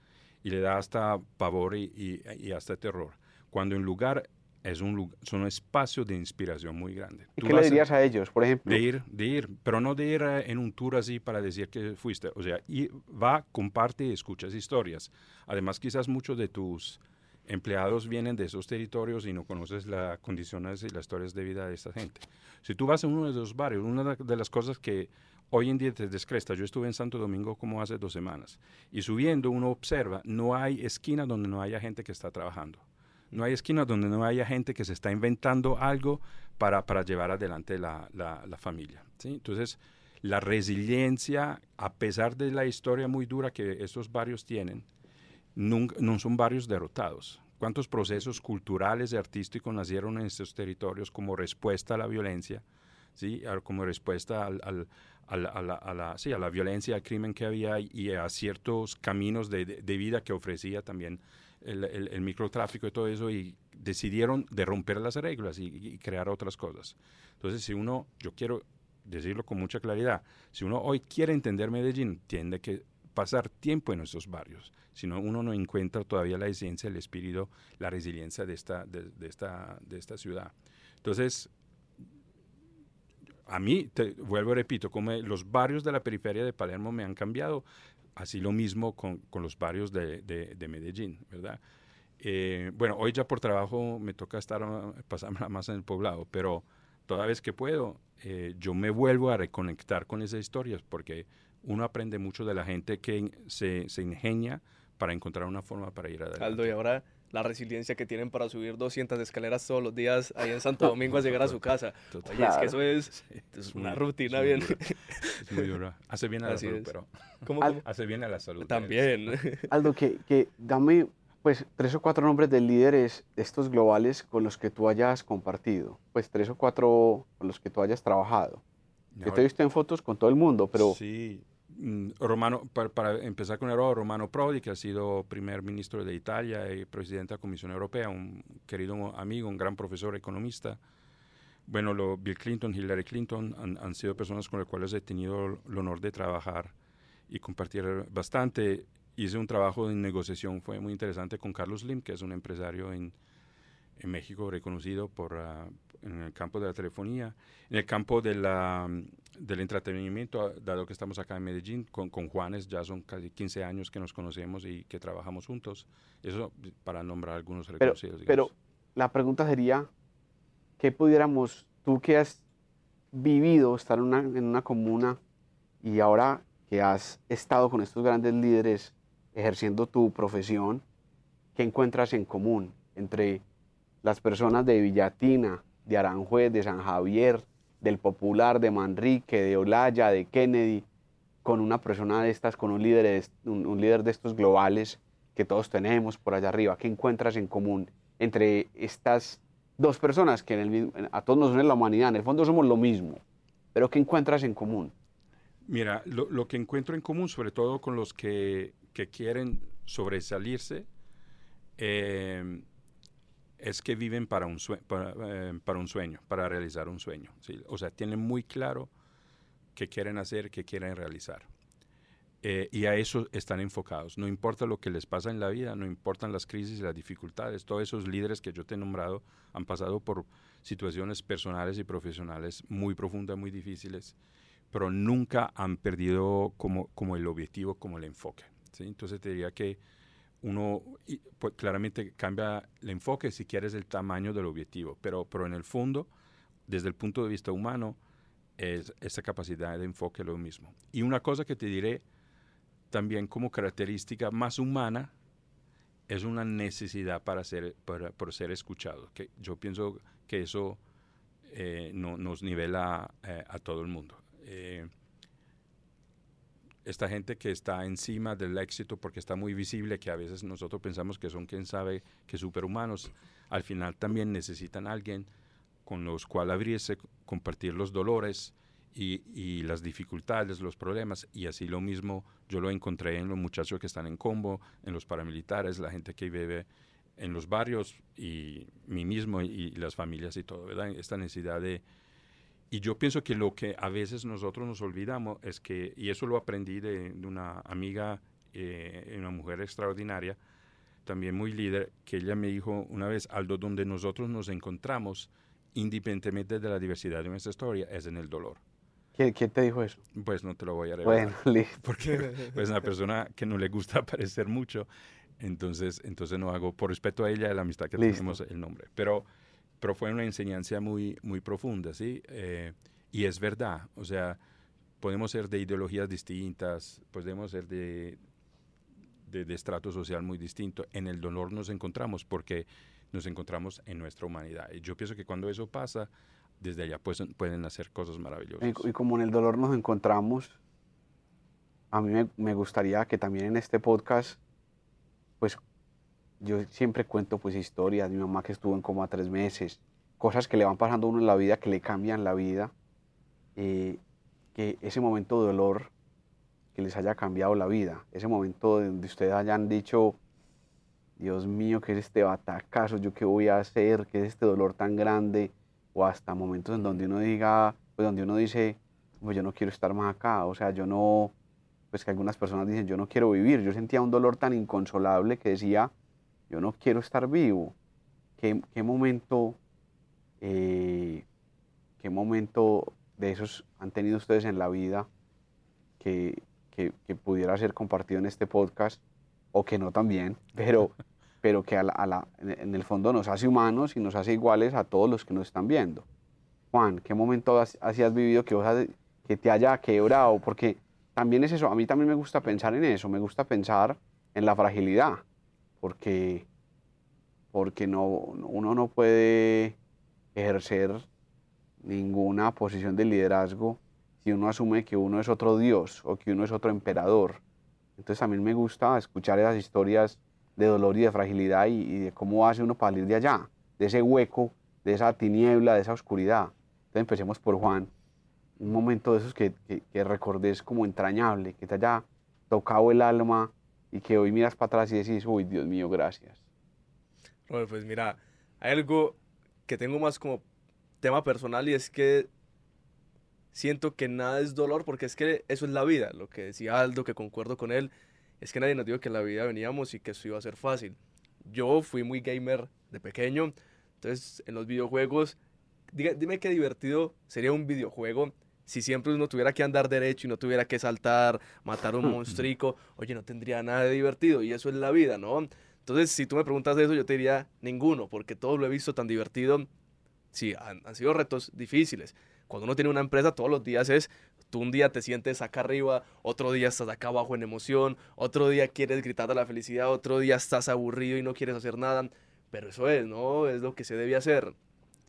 Y le da hasta pavor y, hasta terror. Cuando un lugar es un, lu- es un espacio de inspiración muy grande. ¿Y qué le dirías a ellos, por ejemplo? de ir, de ir, pero no de ir eh, en un tour así para decir que fuiste. O sea, y va, comparte y escuchas historias. Además, quizás muchos de tus empleados vienen de esos territorios y no conoces las condiciones y las historias de vida de esta gente. Si tú vas a uno de esos barrios, una de las cosas que hoy en día te descresta, yo estuve en Santo Domingo como hace dos semanas, y subiendo uno observa, no hay esquina donde no haya gente que está trabajando. No hay esquina donde no haya gente que se está inventando algo para, para llevar adelante la, la- familia. ¿sí? Entonces, la resiliencia, a pesar de la historia muy dura que estos barrios tienen, no son barrios derrotados. ¿Cuántos procesos culturales y artísticos nacieron en estos territorios como respuesta a la violencia? ¿sí? Como respuesta a, la, a la- violencia, al crimen que había y a ciertos caminos de- de vida que ofrecía también el, el- el microtráfico y todo eso y decidieron de romper las reglas y, y crear otras cosas. Entonces, si uno, yo quiero decirlo con mucha claridad, si uno hoy quiere entender Medellín, tiene que pasar tiempo en estos barrios, si no uno no encuentra todavía la esencia, el espíritu, la resiliencia de esta, de, de esta, de esta ciudad. Entonces, a mí, te vuelvo y repito, como los barrios de la periferia de Palermo me han cambiado, así lo mismo con, con los barrios de, de- de Medellín, ¿verdad? Eh, bueno, hoy ya por trabajo me toca estar, ah, pasármela más en el poblado, pero toda vez que puedo, eh, yo me vuelvo a reconectar con esas historias porque uno aprende mucho de la gente que se, se ingenia para encontrar una forma para ir adelante. Aldo, y ahora la resiliencia que tienen para subir 200 escaleras todos los días ahí en Santo Domingo a llegar a su casa. Total. Oye, es que eso es, Sí, es muy- una es rutina muy bien. dura, Es muy dura. Hace bien a la Así salud, es. pero ¿Cómo, hace bien a la salud. También. [laughs] Aldo, que, que dame pues tres o cuatro nombres de líderes de estos globales con los que tú hayas compartido. Pues tres o cuatro con los que tú hayas trabajado. Yo te he visto en fotos con todo el mundo, pero Sí. Mm, Romano, para, para empezar con el Romano Prodi, que ha sido primer ministro de Italia y presidente de la Comisión Europea, un querido amigo, un gran profesor economista. Bueno, lo, Bill Clinton, Hillary Clinton han, han sido personas con las cuales he tenido el honor de trabajar y compartir bastante. Hice un trabajo de negociación, fue muy interesante con Carlos Lim, que es un empresario en, en México reconocido por, ah, en el campo de la telefonía, en el campo de la, del entretenimiento, ah, dado que estamos acá en Medellín, con, con Juanes ya son casi 15 años que nos conocemos y que trabajamos juntos. Eso para nombrar algunos Pero, reconocidos. pero digamos. la pregunta sería, ¿qué pudiéramos, tú que has vivido estar en una, en una comuna y ahora que has estado con estos grandes líderes ejerciendo tu profesión, ¿qué encuentras en común entre las personas de Villatina, de Aranjuez, de San Javier, del Popular, de Manrique, de Olaya, de Kennedy, con una persona de estas, con un líder, un, un líder de estos globales que todos tenemos por allá arriba? ¿Qué encuentras en común entre estas dos personas que en el, a todos nos une la humanidad? En el fondo somos lo mismo, pero ¿qué encuentras en común? Mira, lo, lo que encuentro en común, sobre todo con los que, que quieren sobresalirse, eh, es que viven para un, para, eh, para, un sueño, para realizar un sueño. ¿sí? O sea, tienen muy claro qué quieren hacer, qué quieren realizar. Eh, y a eso están enfocados. No importa lo que les pasa en la vida, no importan las crisis y las dificultades. Todos esos líderes que yo te he nombrado han pasado por situaciones personales y profesionales muy profundas, muy difíciles, pero nunca han perdido como, como el objetivo, como el enfoque. Entonces te diría que uno pues, claramente cambia el enfoque si quieres el tamaño del objetivo, pero, pero en el fondo, desde el punto de vista humano, es esa capacidad de enfoque lo mismo. Y una cosa que te diré también como característica más humana es una necesidad para ser, para, por ser escuchado. Que yo pienso que eso eh, no, nos nivela eh, a todo el mundo. Eh, esta gente que está encima del éxito porque está muy visible, que a veces nosotros pensamos que son, quién sabe, que superhumanos, al final también necesitan a alguien con los cuales abrirse, compartir los dolores y, y, las dificultades, los problemas. Y así lo mismo yo lo encontré en los muchachos que están en combo, en los paramilitares, la gente que vive en los barrios y mí mismo y, y las familias y todo, ¿verdad? Esta necesidad de y yo pienso que lo que a veces nosotros nos olvidamos es que, y eso lo aprendí de, de una amiga, eh, una mujer extraordinaria, también muy líder, que ella me dijo una vez, Aldo, donde nosotros nos encontramos, independientemente de la diversidad de nuestra historia, es en el dolor. ¿Quién, quién te dijo eso? Pues no te lo voy a revelar. Bueno, [laughs] listo. Porque es pues, una persona que no le gusta [laughs] aparecer mucho, entonces, entonces no hago, por respeto a ella, la amistad que listo. tenemos, el nombre. Pero pero fue una enseñanza muy, muy profunda, ¿sí? Eh, y es verdad, o sea, podemos ser de ideologías distintas, podemos ser de, de, de, estrato social muy distinto. En el dolor nos encontramos porque nos encontramos en nuestra humanidad. Y yo pienso que cuando eso pasa, desde allá pues, pueden hacer cosas maravillosas. Y, como en el dolor nos encontramos, a mí me, me gustaría que también en este podcast, pues yo siempre cuento pues historias, mi mamá que estuvo en coma tres meses, cosas que le van pasando a uno en la vida, que le cambian la vida, eh, que ese momento de dolor que les haya cambiado la vida, ese momento donde ustedes hayan dicho, Dios mío, ¿qué es este batacazo? ¿Yo qué voy a hacer? ¿Qué es este dolor tan grande? O hasta momentos en donde uno diga, pues donde uno dice, pues yo no quiero estar más acá, o sea, yo no, pues que algunas personas dicen, yo no quiero vivir, yo sentía un dolor tan inconsolable que decía, yo no quiero estar vivo. ¿Qué, qué momento, eh, qué momento de esos han tenido ustedes en la vida que, que, pudiera ser compartido en este podcast o que no también, [laughs] pero, pero que a la, a la, en el fondo nos hace humanos y nos hace iguales a todos los que nos están viendo? Juan, ¿qué momento así has vivido que, vos has, que te haya quebrado? Porque también es eso, a mí también me gusta pensar en eso, me gusta pensar en la fragilidad porque, porque no, uno no puede ejercer ninguna posición de liderazgo si uno asume que uno es otro Dios o que uno es otro emperador. Entonces a mí me gusta escuchar esas historias de dolor y de fragilidad y, de cómo hace uno para salir de allá, de ese hueco, de esa tiniebla, de esa oscuridad. Entonces empecemos por Juan, un momento de esos que, que, que recordes como entrañable, que te haya tocado el alma y que hoy miras para atrás y decís, uy, Dios mío, gracias? Bueno, pues mira, hay algo que tengo más como tema personal y es que siento que nada es dolor porque es que eso es la vida, lo que decía Aldo, que concuerdo con él, es que nadie nos dijo que en la vida veníamos y que esto iba a ser fácil. Yo fui muy gamer de pequeño, entonces en los videojuegos, dime qué divertido sería un videojuego si siempre uno tuviera que andar derecho y no tuviera que saltar, matar un monstruico, oye, no tendría nada de divertido y eso es la vida, ¿no? Entonces, si tú me preguntas eso, yo te diría ninguno, porque todo lo he visto tan divertido. Sí, han, han sido retos difíciles. Cuando uno tiene una empresa, todos los días es, tú un día te sientes acá arriba, otro día estás acá abajo en emoción, otro día quieres gritar de la felicidad, otro día estás aburrido y no quieres hacer nada. Pero eso es, ¿no? Es lo que se debe hacer.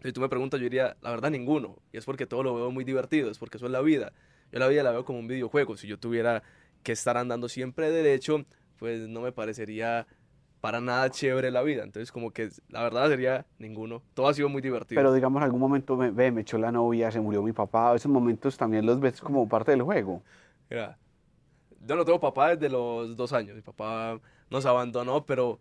Si tú me preguntas, yo diría, la verdad, ninguno. Y es porque todo lo veo muy divertido, es porque eso es la vida. Yo la vida la veo como un videojuego. Si yo tuviera que estar andando siempre derecho, pues no me parecería para nada chévere la vida. Entonces, como que la verdad sería ninguno. Todo ha sido muy divertido. Pero digamos, algún momento, me, ve, me echó la novia, se murió mi papá. Esos momentos también los ves como parte del juego. Mira, yo no tengo papá desde los dos años. Mi papá nos abandonó, pero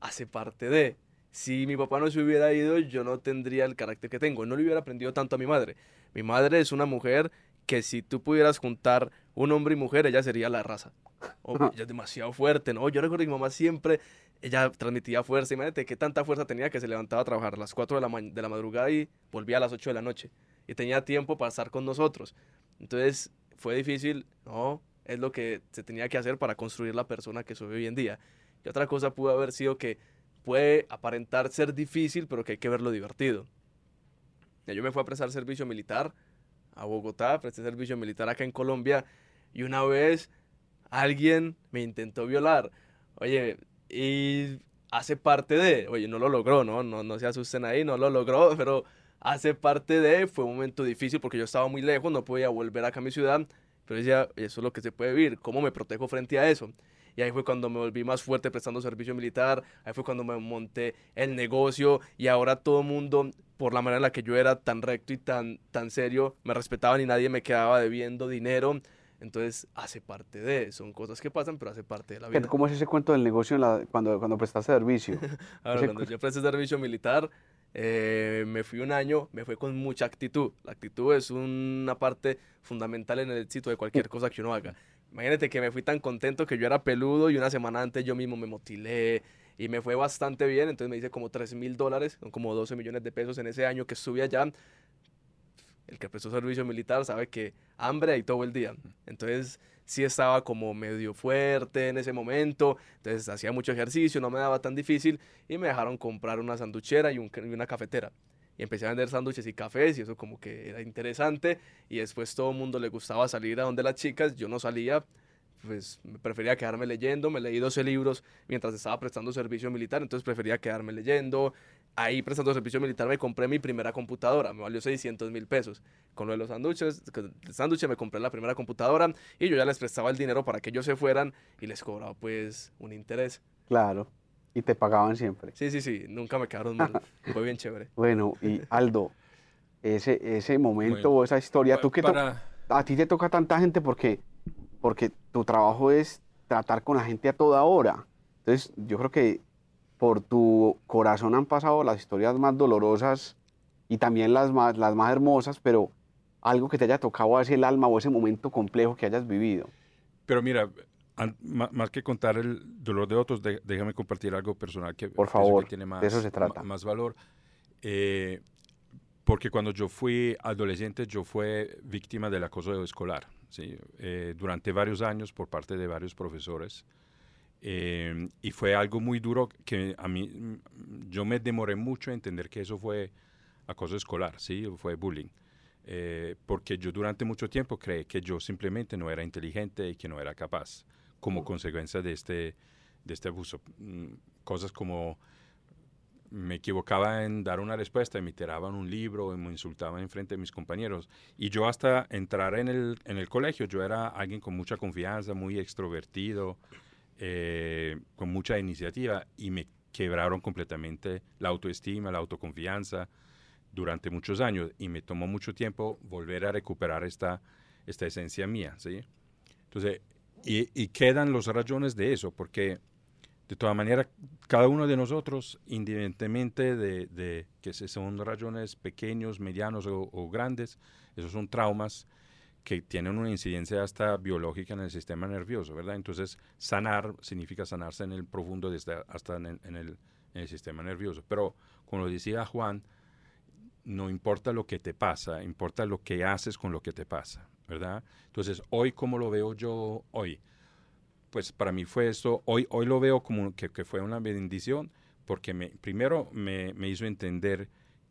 hace parte de. Si mi papá no se hubiera ido, yo no tendría el carácter que tengo. No le hubiera aprendido tanto a mi madre. Mi madre es una mujer que si tú pudieras juntar un hombre y mujer, ella sería la raza. ella es demasiado fuerte, ¿no? Yo recuerdo que mi mamá siempre, ella transmitía fuerza. Imagínate qué tanta fuerza tenía que se levantaba a trabajar a las 4 de la, de la madrugada y volvía a las 8 de la noche. Y tenía tiempo para estar con nosotros. Entonces, fue difícil, ¿no? Es lo que se tenía que hacer para construir la persona que soy hoy en día. Y otra cosa pudo haber sido que puede aparentar ser difícil, pero que hay que verlo divertido. Yo me fui a prestar servicio militar a Bogotá, presté servicio militar acá en Colombia y una vez alguien me intentó violar. Oye, y hace parte de, oye, no lo logró, ¿no? No, no se asusten ahí, no lo logró, [laughs] pero hace parte de, fue un momento difícil porque yo estaba muy lejos, no podía volver acá a mi ciudad, pero decía, eso es lo que se puede vivir, ¿cómo me protejo frente a eso? Y ahí fue cuando me volví más fuerte prestando servicio militar, ahí fue cuando me monté el negocio y ahora todo el mundo, por la manera en la que yo era tan recto y tan, tan serio, me respetaban y nadie me quedaba debiendo dinero. Entonces hace parte de, son cosas que pasan, pero hace parte de la vida. ¿Cómo es ese cuento del negocio cuando, cuando prestaste servicio? [laughs] cuando yo presté servicio militar, eh, me fui un año, me fue con mucha actitud. La actitud es una parte fundamental en el éxito de cualquier cosa que uno haga. Imagínate que me fui tan contento que yo era peludo y una semana antes yo mismo me motilé y me fue bastante bien. Entonces me hice como 3 mil dólares, son como 12 millones de pesos en ese año que estuve allá. El que prestó servicio militar sabe que hambre hay todo el día. Entonces sí estaba como medio fuerte en ese momento. Entonces hacía mucho ejercicio, no me daba tan difícil y me dejaron comprar una sanduchera y, y una cafetera y empecé a vender sándwiches y cafés y eso como que era interesante y después todo el mundo le gustaba salir a donde las chicas, yo no salía, pues prefería quedarme leyendo, me leí 12 libros mientras estaba prestando servicio militar, entonces prefería quedarme leyendo. Ahí prestando servicio militar me compré mi primera computadora, me valió 600 mil pesos. Con lo de los sándwiches, el sándwich me compré la primera computadora y yo ya les prestaba el dinero para que ellos se fueran y les cobraba pues un interés. Claro. Y te pagaban siempre. Sí, sí, sí, nunca me quedaron mal. [laughs] Fue bien chévere. Bueno, y Aldo, ese, ese momento o esa historia, tú que a ti te toca tanta gente porque, porque tu trabajo es tratar con la gente a toda hora. Entonces, yo creo que por tu corazón han pasado las historias más dolorosas y también las más, las más hermosas, pero algo que te haya tocado así el alma o ese momento complejo que hayas vivido. Pero mira, más que contar el dolor de otros, déjame compartir algo personal que, Por favor, tiene más, de eso se trata. más valor. Eh, porque cuando yo fui adolescente, yo fui víctima del acoso escolar, ¿sí? Eh, durante varios años por parte de varios profesores. Eh, y fue algo muy duro que a mí, mm, yo me demoré mucho en entender que eso fue acoso escolar, ¿sí? Fue bullying. porque yo durante mucho tiempo creí que yo simplemente no era inteligente y que no era capaz como consecuencia de este, de este abuso. Mm, cosas como me equivocaba en dar una respuesta y me tiraban un libro y me insultaban en frente de mis compañeros. Y yo hasta entrar en el, en el colegio, yo era alguien con mucha confianza, muy extrovertido, eh, con mucha iniciativa y me quebraron completamente la autoestima, la autoconfianza durante muchos años y me tomó mucho tiempo volver a recuperar esta, esta esencia mía, ¿sí? Entonces, y, quedan los rayones de eso, porque de todas maneras, cada uno de nosotros, independientemente de, que son rayones pequeños, medianos o, grandes, esos son traumas que tienen una incidencia hasta biológica en el sistema nervioso, ¿verdad? Entonces, sanar significa sanarse en el profundo, hasta en el, en el, en el sistema nervioso. Pero, como lo decía Juan, no importa lo que te pasa, importa lo que haces con lo que te pasa. ¿verdad? Entonces, hoy, ¿cómo lo veo yo hoy? Pues para mí fue esto, hoy, hoy lo veo como que, fue una bendición, porque me, primero me, hizo entender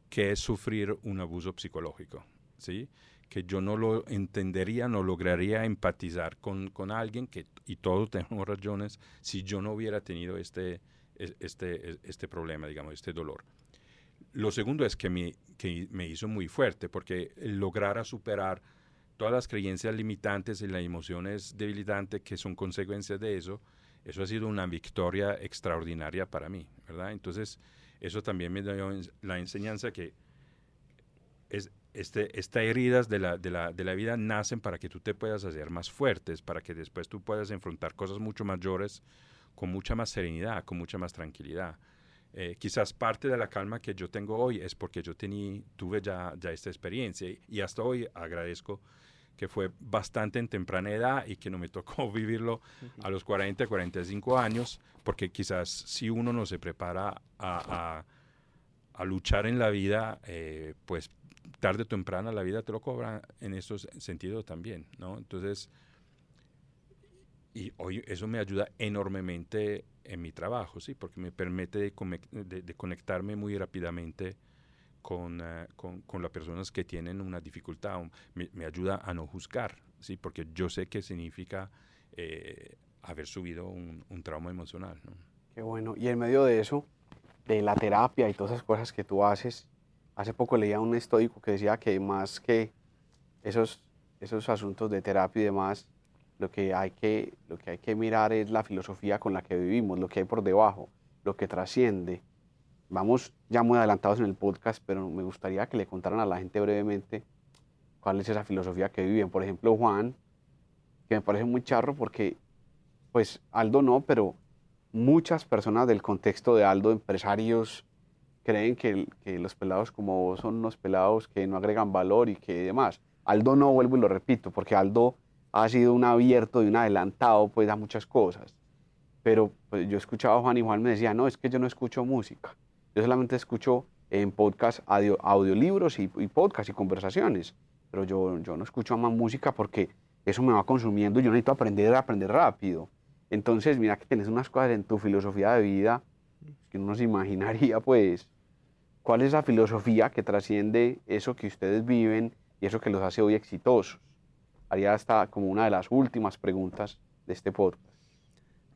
qué es sufrir un abuso psicológico, ¿sí? Que yo no lo entendería, no lograría empatizar con, con alguien, que, y todos [laughs] tenemos razones, si yo no hubiera tenido este, este, este problema, digamos, este dolor. Lo segundo es que me, que me hizo muy fuerte, porque lograr superar todas las creencias limitantes y las emociones debilitantes que son consecuencias de eso, eso ha sido una victoria extraordinaria para mí, ¿verdad? Entonces, eso también me dio la enseñanza que es, este, estas heridas de la, de, la, de la, vida nacen para que tú te puedas hacer más fuertes, para que después tú puedas enfrentar cosas mucho mayores con mucha más serenidad, con mucha más tranquilidad. Eh, quizás parte de la calma que yo tengo hoy es porque yo tuve ya, ya esta experiencia y hasta hoy agradezco que fue bastante en temprana edad y que no me [laughs] tocó vivirlo a los 40, 45 años, porque quizás si uno no se prepara a, a, luchar en la vida, eh, pues tarde o temprano la vida te lo cobra en estos sentidos también, ¿no? Entonces, y hoy eso me ayuda enormemente en mi trabajo, ¿sí? Porque me permite de, conectarme muy rápidamente con, uh, con, con, las personas que tienen una dificultad. Me, me, ayuda a no juzgar, ¿sí? Porque yo sé qué significa eh, haber subido un, un, trauma emocional, ¿no? Qué bueno. Y en medio de eso, de la terapia y todas esas cosas que tú haces, hace poco leía un estoico que decía que más que esos, esos asuntos de terapia y demás, lo que, hay que, lo que hay que mirar es la filosofía con la que vivimos, lo que hay por debajo, lo que trasciende. Vamos ya muy adelantados en el podcast, pero me gustaría que le contaran a la gente brevemente cuál es esa filosofía que viven. Por ejemplo, Juan, que me parece muy charro porque, pues Aldo no, pero muchas personas del contexto de Aldo, empresarios, creen que, que los pelados como vos son unos pelados que no agregan valor y que demás. Aldo no, vuelvo y lo repito, porque Aldo ha sido un abierto y un adelantado pues a muchas cosas. Pero pues, yo escuchaba a Juan y Juan me decía, no, es que yo no escucho música. Yo solamente escucho en podcast audio, audiolibros y, y podcast y conversaciones. Pero yo, yo no escucho más música porque eso me va consumiendo y yo necesito aprender a aprender rápido. Entonces, mira que tienes unas cosas en tu filosofía de vida que uno no se imaginaría, pues, cuál es la filosofía que trasciende eso que ustedes viven y eso que los hace hoy exitosos haría hasta como una de las últimas preguntas de este podcast.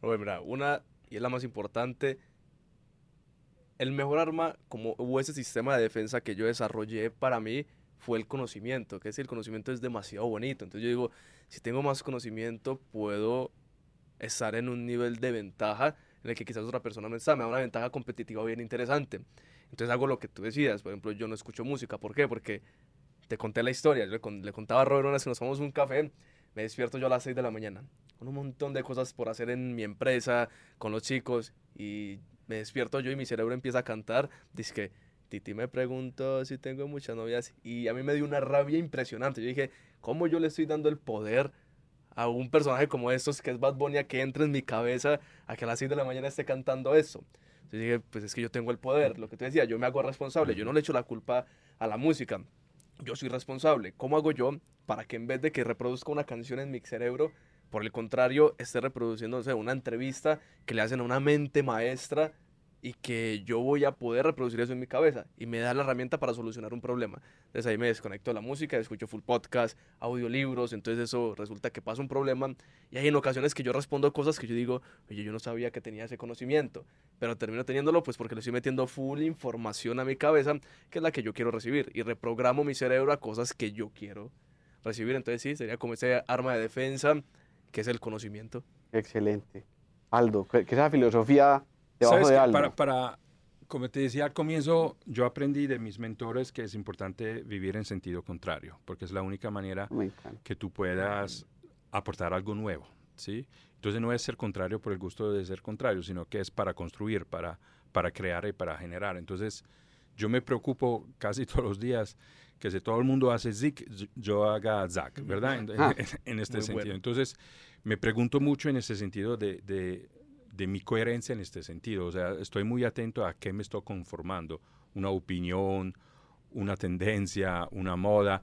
Bueno, una, y es la más importante, el mejor arma como hubo ese sistema de defensa que yo desarrollé para mí fue el conocimiento, que es el conocimiento es demasiado bonito. Entonces yo digo, si tengo más conocimiento, puedo estar en un nivel de ventaja en el que quizás otra persona no está, me da una ventaja competitiva bien interesante. Entonces hago lo que tú decías, por ejemplo, yo no escucho música, ¿por qué? Porque te conté la historia, le, le contaba a Robert una vez que nos tomamos un café, me despierto yo a las 6 de la mañana, con un montón de cosas por hacer en mi empresa, con los chicos, y me despierto yo y mi cerebro empieza a cantar, dice que Titi me preguntó si tengo muchas novias, y a mí me dio una rabia impresionante, yo dije, ¿cómo yo le estoy dando el poder a un personaje como estos, que es Bad Bunny, a que entre en mi cabeza a que a las 6 de la mañana esté cantando eso? Entonces dije, pues es que yo tengo el poder, lo que te decía, yo me hago responsable, yo no le echo la culpa a la música, yo soy responsable. ¿Cómo hago yo para que en vez de que reproduzca una canción en mi cerebro, por el contrario, esté reproduciendo una entrevista que le hacen a una mente maestra y que yo voy a poder reproducir eso en mi cabeza y me da la herramienta para solucionar un problema. Entonces ahí me desconecto de la música, escucho full podcast, audiolibros, entonces eso resulta que pasa un problema y hay en ocasiones que yo respondo cosas que yo digo, oye, yo no sabía que tenía ese conocimiento, pero termino teniéndolo pues porque le estoy metiendo full información a mi cabeza, que es la que yo quiero recibir y reprogramo mi cerebro a cosas que yo quiero recibir. Entonces sí, sería como ese arma de defensa que es el conocimiento. Excelente. Aldo, que esa filosofía para, para, como te decía al comienzo, yo aprendí de mis mentores que es importante vivir en sentido contrario, porque es la única manera que tú puedas aportar algo nuevo, ¿sí? Entonces no es ser contrario por el gusto de ser contrario, sino que es para construir, para, para crear y para generar. Entonces yo me preocupo casi [laughs] todos los días que si todo el mundo hace zik, yo haga zak, ¿verdad? En, ah. [laughs] este sentido. Entonces me pregunto mucho en ese sentido de de mi coherencia en este sentido. O sea, estoy muy atento a qué me estoy conformando, una opinión, una tendencia, una moda.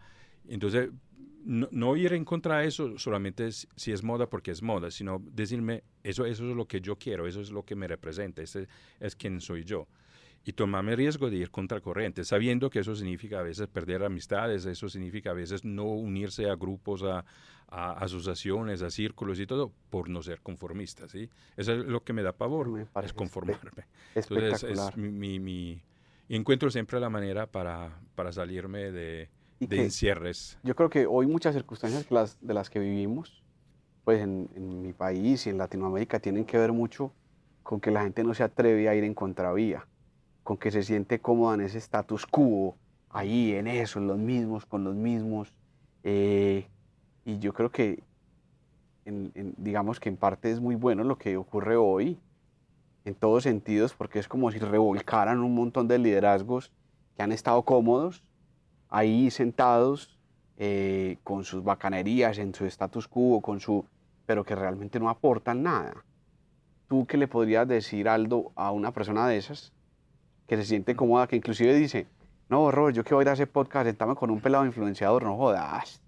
Entonces, no, ir en contra de eso solamente si es moda porque es moda, sino decirme, eso, eso es lo que yo quiero, eso es lo que me representa, ese es quien soy yo y tomarme riesgo de ir contra corriente, sabiendo que eso significa a veces perder amistades, eso significa a veces no unirse a grupos, a, asociaciones, a círculos y todo, por no ser conformista, ¿sí? Eso es lo que me da pavor, es conformarme. Entonces, es mi, mi, encuentro siempre la manera para, para salirme de, de encierres. Yo creo que hoy muchas circunstancias las- de las que vivimos, pues en, en mi país y en Latinoamérica, tienen que ver mucho con que la gente no se atreve a ir en contravía, con que se siente cómoda en ese status quo, ahí en eso, en los mismos, con los mismos. eh, y yo creo que, digamos que en parte es muy bueno lo que ocurre hoy, en todos sentidos, porque es como si revolcaran un montón de liderazgos que han estado cómodos ahí sentados eh, con sus bacanerías, en su status quo, con su, pero que realmente no aportan nada. ¿Tú qué le podrías decir, Aldo, a una persona de esas que se siente cómoda, que inclusive dice, no, Robert, yo que voy a ese podcast, sentarme con un pelado influenciador, no jodas.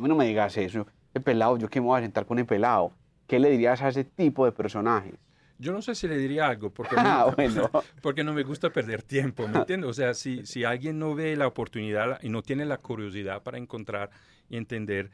A mí no me digas eso. Ese pelado, yo que me voy a sentar con el pelado. ¿Qué le dirías a ese tipo de personajes? Yo no sé si le diría algo, porque, [laughs] Ah, bueno. [laughs] porque no me gusta perder tiempo, ¿me entiendes? O sea, si, si alguien no ve la oportunidad y no tiene la curiosidad para encontrar y entender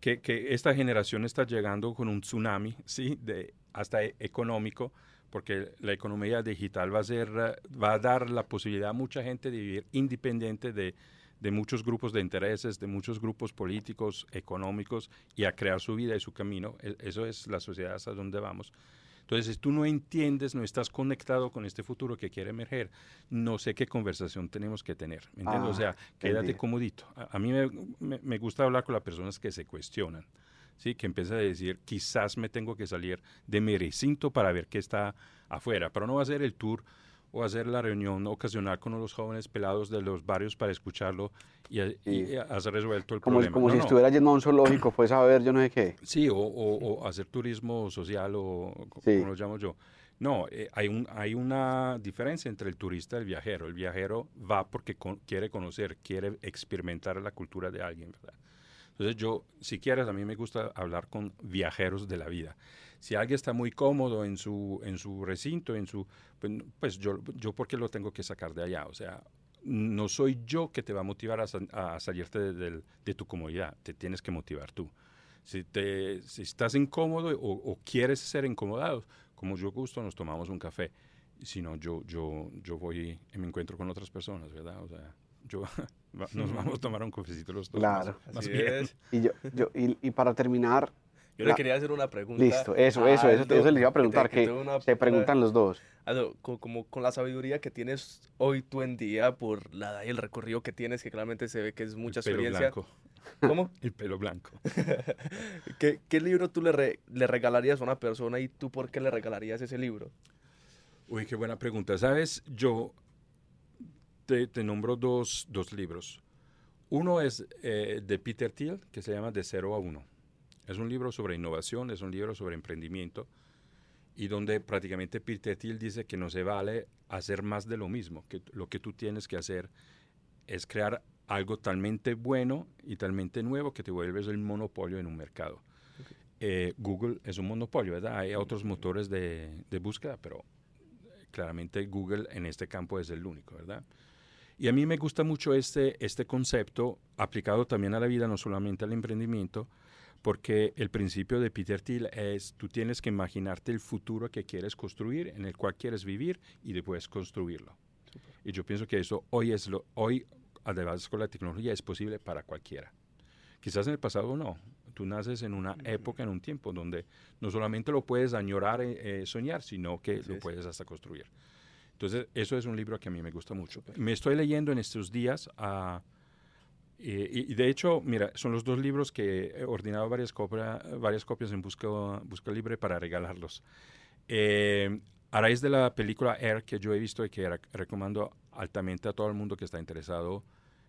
que, que esta generación está llegando con un tsunami, ¿sí? De, hasta e- económico, porque la economía digital va a, ser, va a dar la posibilidad a mucha gente de vivir independiente de, de muchos grupos de intereses, de muchos grupos políticos, económicos, y a crear su vida y su camino. E- Eso es la sociedad hasta donde vamos. Entonces, si tú no entiendes, no estás conectado con este futuro que quiere emerger, no sé qué conversación tenemos que tener. ¿Me entiendes? o Ah, sea, quédate comodito. A, a mí me, me- me gusta hablar con las personas que se cuestionan, ¿sí? que empiezan a decir, quizás me tengo que salir de mi recinto para ver qué está afuera, pero no va a ser el tour o hacer la reunión ocasional con los jóvenes pelados de los barrios para escucharlo y, y Sí. has resuelto el Como, problema. como No, si no. estuviera yendo a un zoológico, pues a ver, yo no sé qué. Sí, o, o- o hacer turismo social o Sí. como lo llamo yo. No, eh, hay, un, hay una diferencia entre el turista y el viajero. El viajero va porque con- quiere conocer, quiere experimentar la cultura de alguien, ¿verdad? Entonces yo, si quieres, a mí me gusta hablar con viajeros de la vida. Si alguien está muy cómodo en su, en su recinto, en su, pues, pues yo, yo, ¿por qué lo tengo que sacar de allá? O sea, no soy yo que te va a motivar a, a salirte de, del- de tu comodidad, te tienes que motivar tú. Si, te, si estás incómodo o, o quieres ser incomodado, como yo gusto, nos tomamos un café. Si no, yo, yo, yo voy y me encuentro con otras personas, ¿verdad? O sea, yo, [laughs] nos vamos a tomar un cafecito los dos. más- Claro. más Así bien. es. Y, yo, yo, y, y para terminar, Yo La- le quería hacer una pregunta. listo, eso, eso, eso, Aldo, eso les iba a te- preguntar, que se preguntan los dos. Aldo, co- como con la sabiduría que tienes hoy tú en día por la edad y el recorrido que tienes, que claramente se ve que es mucha el pelo experiencia. blanco. ¿Cómo? [laughs] El pelo blanco. [laughs] ¿Qué, qué libro tú le, re- le regalarías a una persona y tú por qué le regalarías ese libro? Uy, qué buena pregunta. Sabes, yo te, te nombro dos, dos libros. Uno es eh, de Peter Thiel, que se llama De Cero a Uno. Es un libro sobre innovación, es un libro sobre emprendimiento, y donde prácticamente Peter Thiel dice que no se vale hacer más de lo mismo, que lo que tú tienes que hacer es crear algo talmente bueno y talmente nuevo que te vuelves el monopolio en un mercado. Eh, Google es un monopolio, ¿verdad? Hay otros motores de, de búsqueda, pero claramente Google en este campo es el único, ¿verdad? Y a mí me gusta mucho este, este concepto aplicado también a la vida, no solamente al emprendimiento, porque el principio de Peter Thiel es tú tienes que imaginarte el futuro que quieres construir, en el cual quieres vivir y después construirlo. Y yo pienso que eso hoy es lo hoy además con la tecnología es posible para cualquiera. Quizás en el pasado no. Tú naces en una época, en un tiempo donde no solamente lo puedes añorar, eh, eh, soñar, sino que Así lo es. puedes hasta construir. Entonces, eso es un libro que a mí me gusta mucho. Me estoy leyendo en estos días a... eh, y, y de hecho, mira, son los dos libros que he ordenado varias, copia- varias copias en Busca, Busca Libre para regalarlos. Eh, a raíz de la película Air que yo he visto y que rec- recomiendo altamente a todo el mundo que está interesado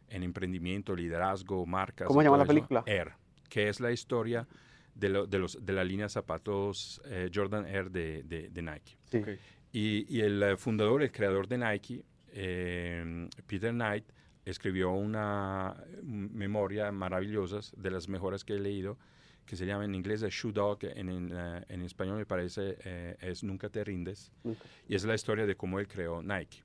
en emprendimiento, liderazgo, marcas. ¿Cómo se llama la eso, película? Air, que es la historia de, lo- de, los, de la línea zapatos eh, Jordan Air de, de- de Nike. Sí. Ok. Y, y el eh, fundador, el creador de Nike, eh, Peter Knight, escribió una mm, memoria maravillosa, de las mejores que he leído, que se llama en inglés Shoe Dog, en, en, eh, en español me parece eh, es Nunca te rindes, Nunca. y es la historia de cómo él creó Nike.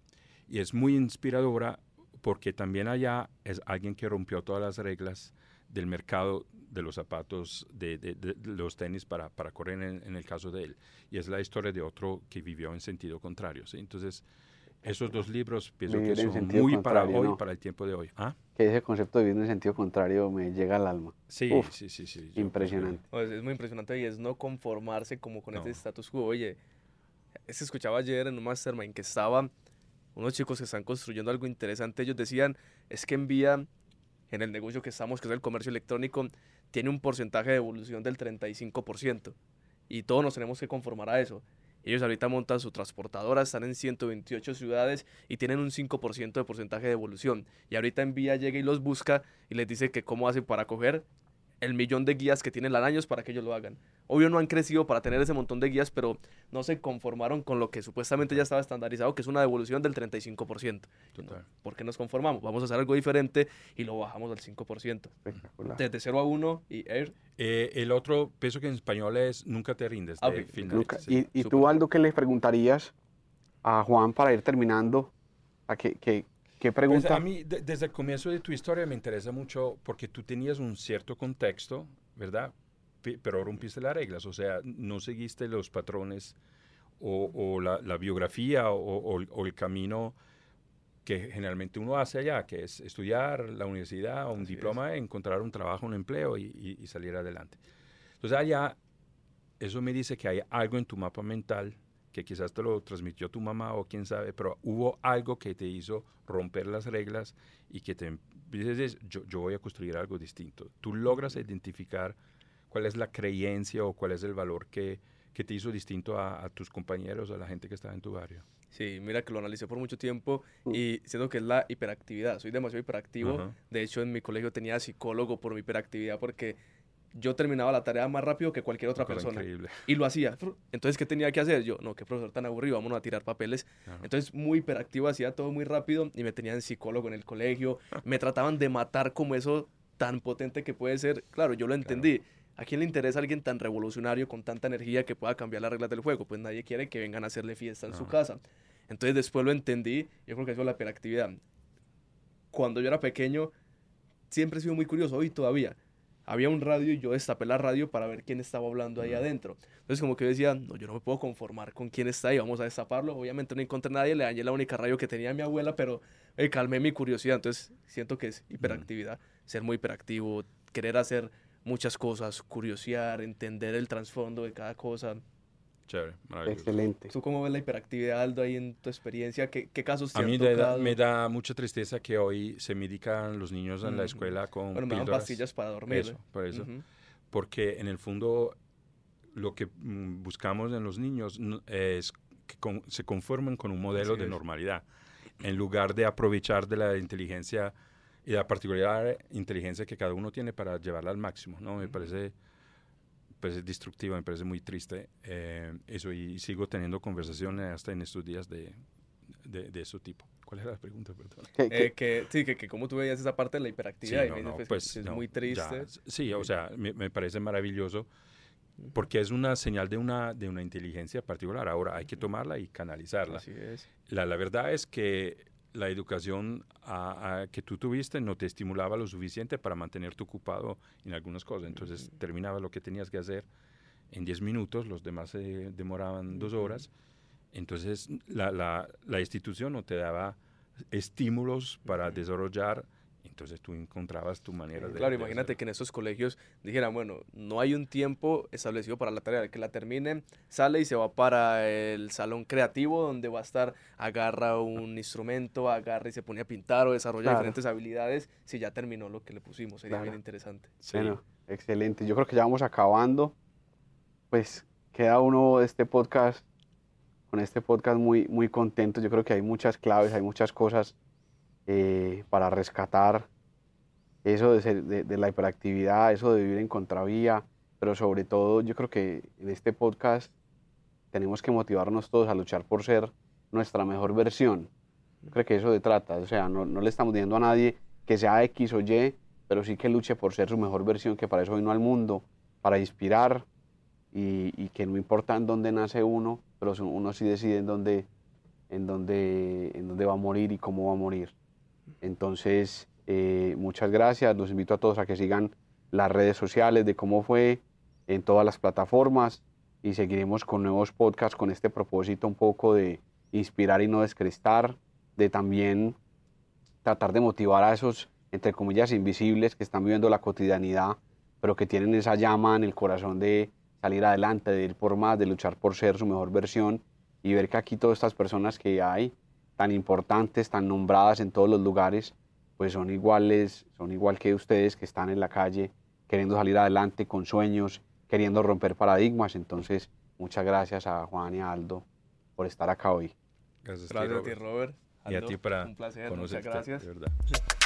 Y es muy inspiradora porque también allá es alguien que rompió todas las reglas del mercado de los zapatos, de, de- de- de los tenis para, para correr en, en el caso de él. Y es la historia de otro que vivió en sentido contrario. ¿sí? Entonces, Esos dos libros pienso Vivir que son muy para hoy, ¿no? para el tiempo de hoy. ¿Ah? Que ese concepto de vivir en sentido contrario me llega al alma. Sí, Uf, sí, sí, sí. Impresionante. No, es, es muy impresionante y es no conformarse como con No. este status quo. Oye, se escuchaba ayer en un mastermind que estaban unos chicos que están construyendo algo interesante. Ellos decían, es que envía en el negocio que estamos, que es el comercio electrónico, tiene un porcentaje de evolución del 35%. Y todos nos tenemos que conformar a eso. Ellos ahorita montan su transportadora, están en 128 ciudades y tienen un 5% de porcentaje de evolución. Y ahorita envía, llega y los busca y les dice que cómo hacen para coger el millón de guías que tienen al año para que ellos lo hagan. Obvio no han crecido para tener ese montón de guías, pero no se conformaron con lo que supuestamente ya estaba estandarizado, que es una devolución del 35%. Total. ¿Por qué nos conformamos? Vamos a hacer algo diferente y lo bajamos al 5%. Espectacular. Desde 0 a 1 y Air. Eh, el otro, pienso que en español es Nunca te rindes. Ah, sí, y, tú, Aldo, ¿qué le preguntarías a Juan para ir terminando? ¿A qué, qué, qué Pues pregunta? a mí, de- desde el comienzo de tu historia me interesa mucho porque tú tenías un cierto contexto, ¿verdad? Pero rompiste las reglas, o sea, no seguiste los patrones o, o la, la biografía o, o- o el camino que generalmente uno hace allá, que es estudiar la universidad, un Así diploma, encontrar un trabajo, un empleo y, y- y salir adelante. Entonces allá, eso me dice que hay algo en tu mapa mental que quizás te lo transmitió tu mamá o quién sabe, pero hubo algo que te hizo romper las reglas y que te dices, yo, yo voy a construir algo distinto. Tú logras identificar cuál es la creencia o cuál es el valor que, que te hizo distinto a, a tus compañeros, a la gente que estaba en tu barrio. Sí, mira que lo analicé por mucho tiempo Mm. y siento que es la hiperactividad. Soy demasiado hiperactivo. De hecho, en mi colegio tenía psicólogo por mi hiperactividad porque yo terminaba la tarea más rápido que cualquier otra persona. Increíble. Y lo hacía. Entonces, ¿qué tenía que hacer? Yo, no, qué profesor tan aburrido, vámonos a tirar papeles. Claro. Entonces, muy hiperactivo, hacía todo muy rápido y me tenían psicólogo en el colegio. [laughs] Me trataban de matar como eso tan potente que puede ser. Claro, yo lo entendí. ¿A quién le interesa alguien tan revolucionario con tanta energía que pueda cambiar las reglas del juego? Pues nadie quiere que vengan a hacerle fiesta en su casa. Entonces, después lo entendí. Yo creo que eso es la hiperactividad. Cuando yo era pequeño, siempre he sido muy curioso, hoy todavía. Había un radio y yo destapé la radio para ver quién estaba hablando ahí adentro. Entonces como que yo decía, no, yo no me puedo conformar con quién está ahí, vamos a destaparlo. Obviamente no encontré a nadie, le dañé la única radio que tenía mi abuela, pero eh, calmé mi curiosidad. Entonces siento que es hiperactividad, ser muy hiperactivo, querer hacer muchas cosas, curiosear, entender el trasfondo de cada cosa. Chévere, maravilloso. Excelente. ¿Tú cómo ves la hiperactividad, Aldo, ahí en tu experiencia? ¿Qué, qué casos te A mí me da, me da mucha tristeza que hoy se medican los niños en la Ujú. escuela con Bueno, me dan píldoras. pastillas para dormir. Eso, por eso. Porque en el fondo lo que mm, buscamos en los niños es que con- se conformen con un modelo Así de es. normalidad, en lugar de aprovechar de la inteligencia y la particular inteligencia que cada uno tiene para llevarla al máximo. ¿no? Me parece pues, es destructiva, me parece muy triste eh, eso y sigo teniendo conversaciones hasta en estos días de, de, de ese tipo. ¿Cuál era la pregunta? Perdón. ¿Qué- qué- Eh, que, sí, que, que como tú veías esa parte de la Sí, hiperactividad y no, no, pues, pues, es no, muy ya, triste. sí, o sea, me, me parece maravilloso porque es una señal de una, de una inteligencia particular. Ahora hay que tomarla y canalizarla. Así es. La, la verdad es que la educación a- a que tú tuviste no te estimulaba lo suficiente para mantenerte ocupado en algunas cosas. Entonces Ujú. terminaba lo que tenías que hacer en 10 minutos, los demás se demoraban dos Ujú. horas. Entonces la, la- la institución no te daba estímulos para desarrollar, entonces tú encontrabas tu manera de... Claro, de imagínate que en esos colegios dijeran, bueno, no hay un tiempo establecido para la tarea, que la termine, sale y se va para el salón creativo donde va a estar, agarra un instrumento, agarra y se pone a pintar o desarrolla Claro. diferentes habilidades si ya terminó lo que le pusimos. Sería bien Claro. interesante. Sí. Bueno, excelente. Yo creo que ya vamos acabando. Pues queda uno de este podcast, con este podcast muy, muy contento. Yo creo que hay muchas claves, hay muchas cosas eh, para rescatar. Eso de, ser- de, de la hiperactividad, eso de vivir en contravía, pero sobre todo yo creo que en este podcast tenemos que motivarnos todos a luchar por ser nuestra mejor versión. Yo creo que eso se trata, o sea, no, no le estamos diciendo a nadie que sea X o Y, pero sí que luche por ser su mejor versión, que para eso vino al mundo, para inspirar y, y que no importa en dónde nace uno, pero uno sí decide en dónde, en dónde, en dónde va a morir y cómo va a morir. Entonces, eh, muchas gracias, los invito a todos a que sigan las redes sociales de cómo fue en todas las plataformas y seguiremos con nuevos podcasts con este propósito un poco de, inspirar y no descrestar, de también tratar de motivar a esos, entre comillas, invisibles que están viviendo la cotidianidad, pero que tienen esa llama en el corazón de salir adelante, de ir por más, de luchar por ser su mejor versión y ver que aquí todas estas personas que hay, tan importantes, tan nombradas en todos los lugares, pues son iguales, son igual que ustedes que están en la calle queriendo salir adelante con sueños, queriendo romper paradigmas. Entonces, muchas gracias a Juan y a Aldo por estar acá hoy. Gracias, Gracias a ti, Robert. Y a Aldo, ti para Un placer, muchas conocerte, gracias. de verdad.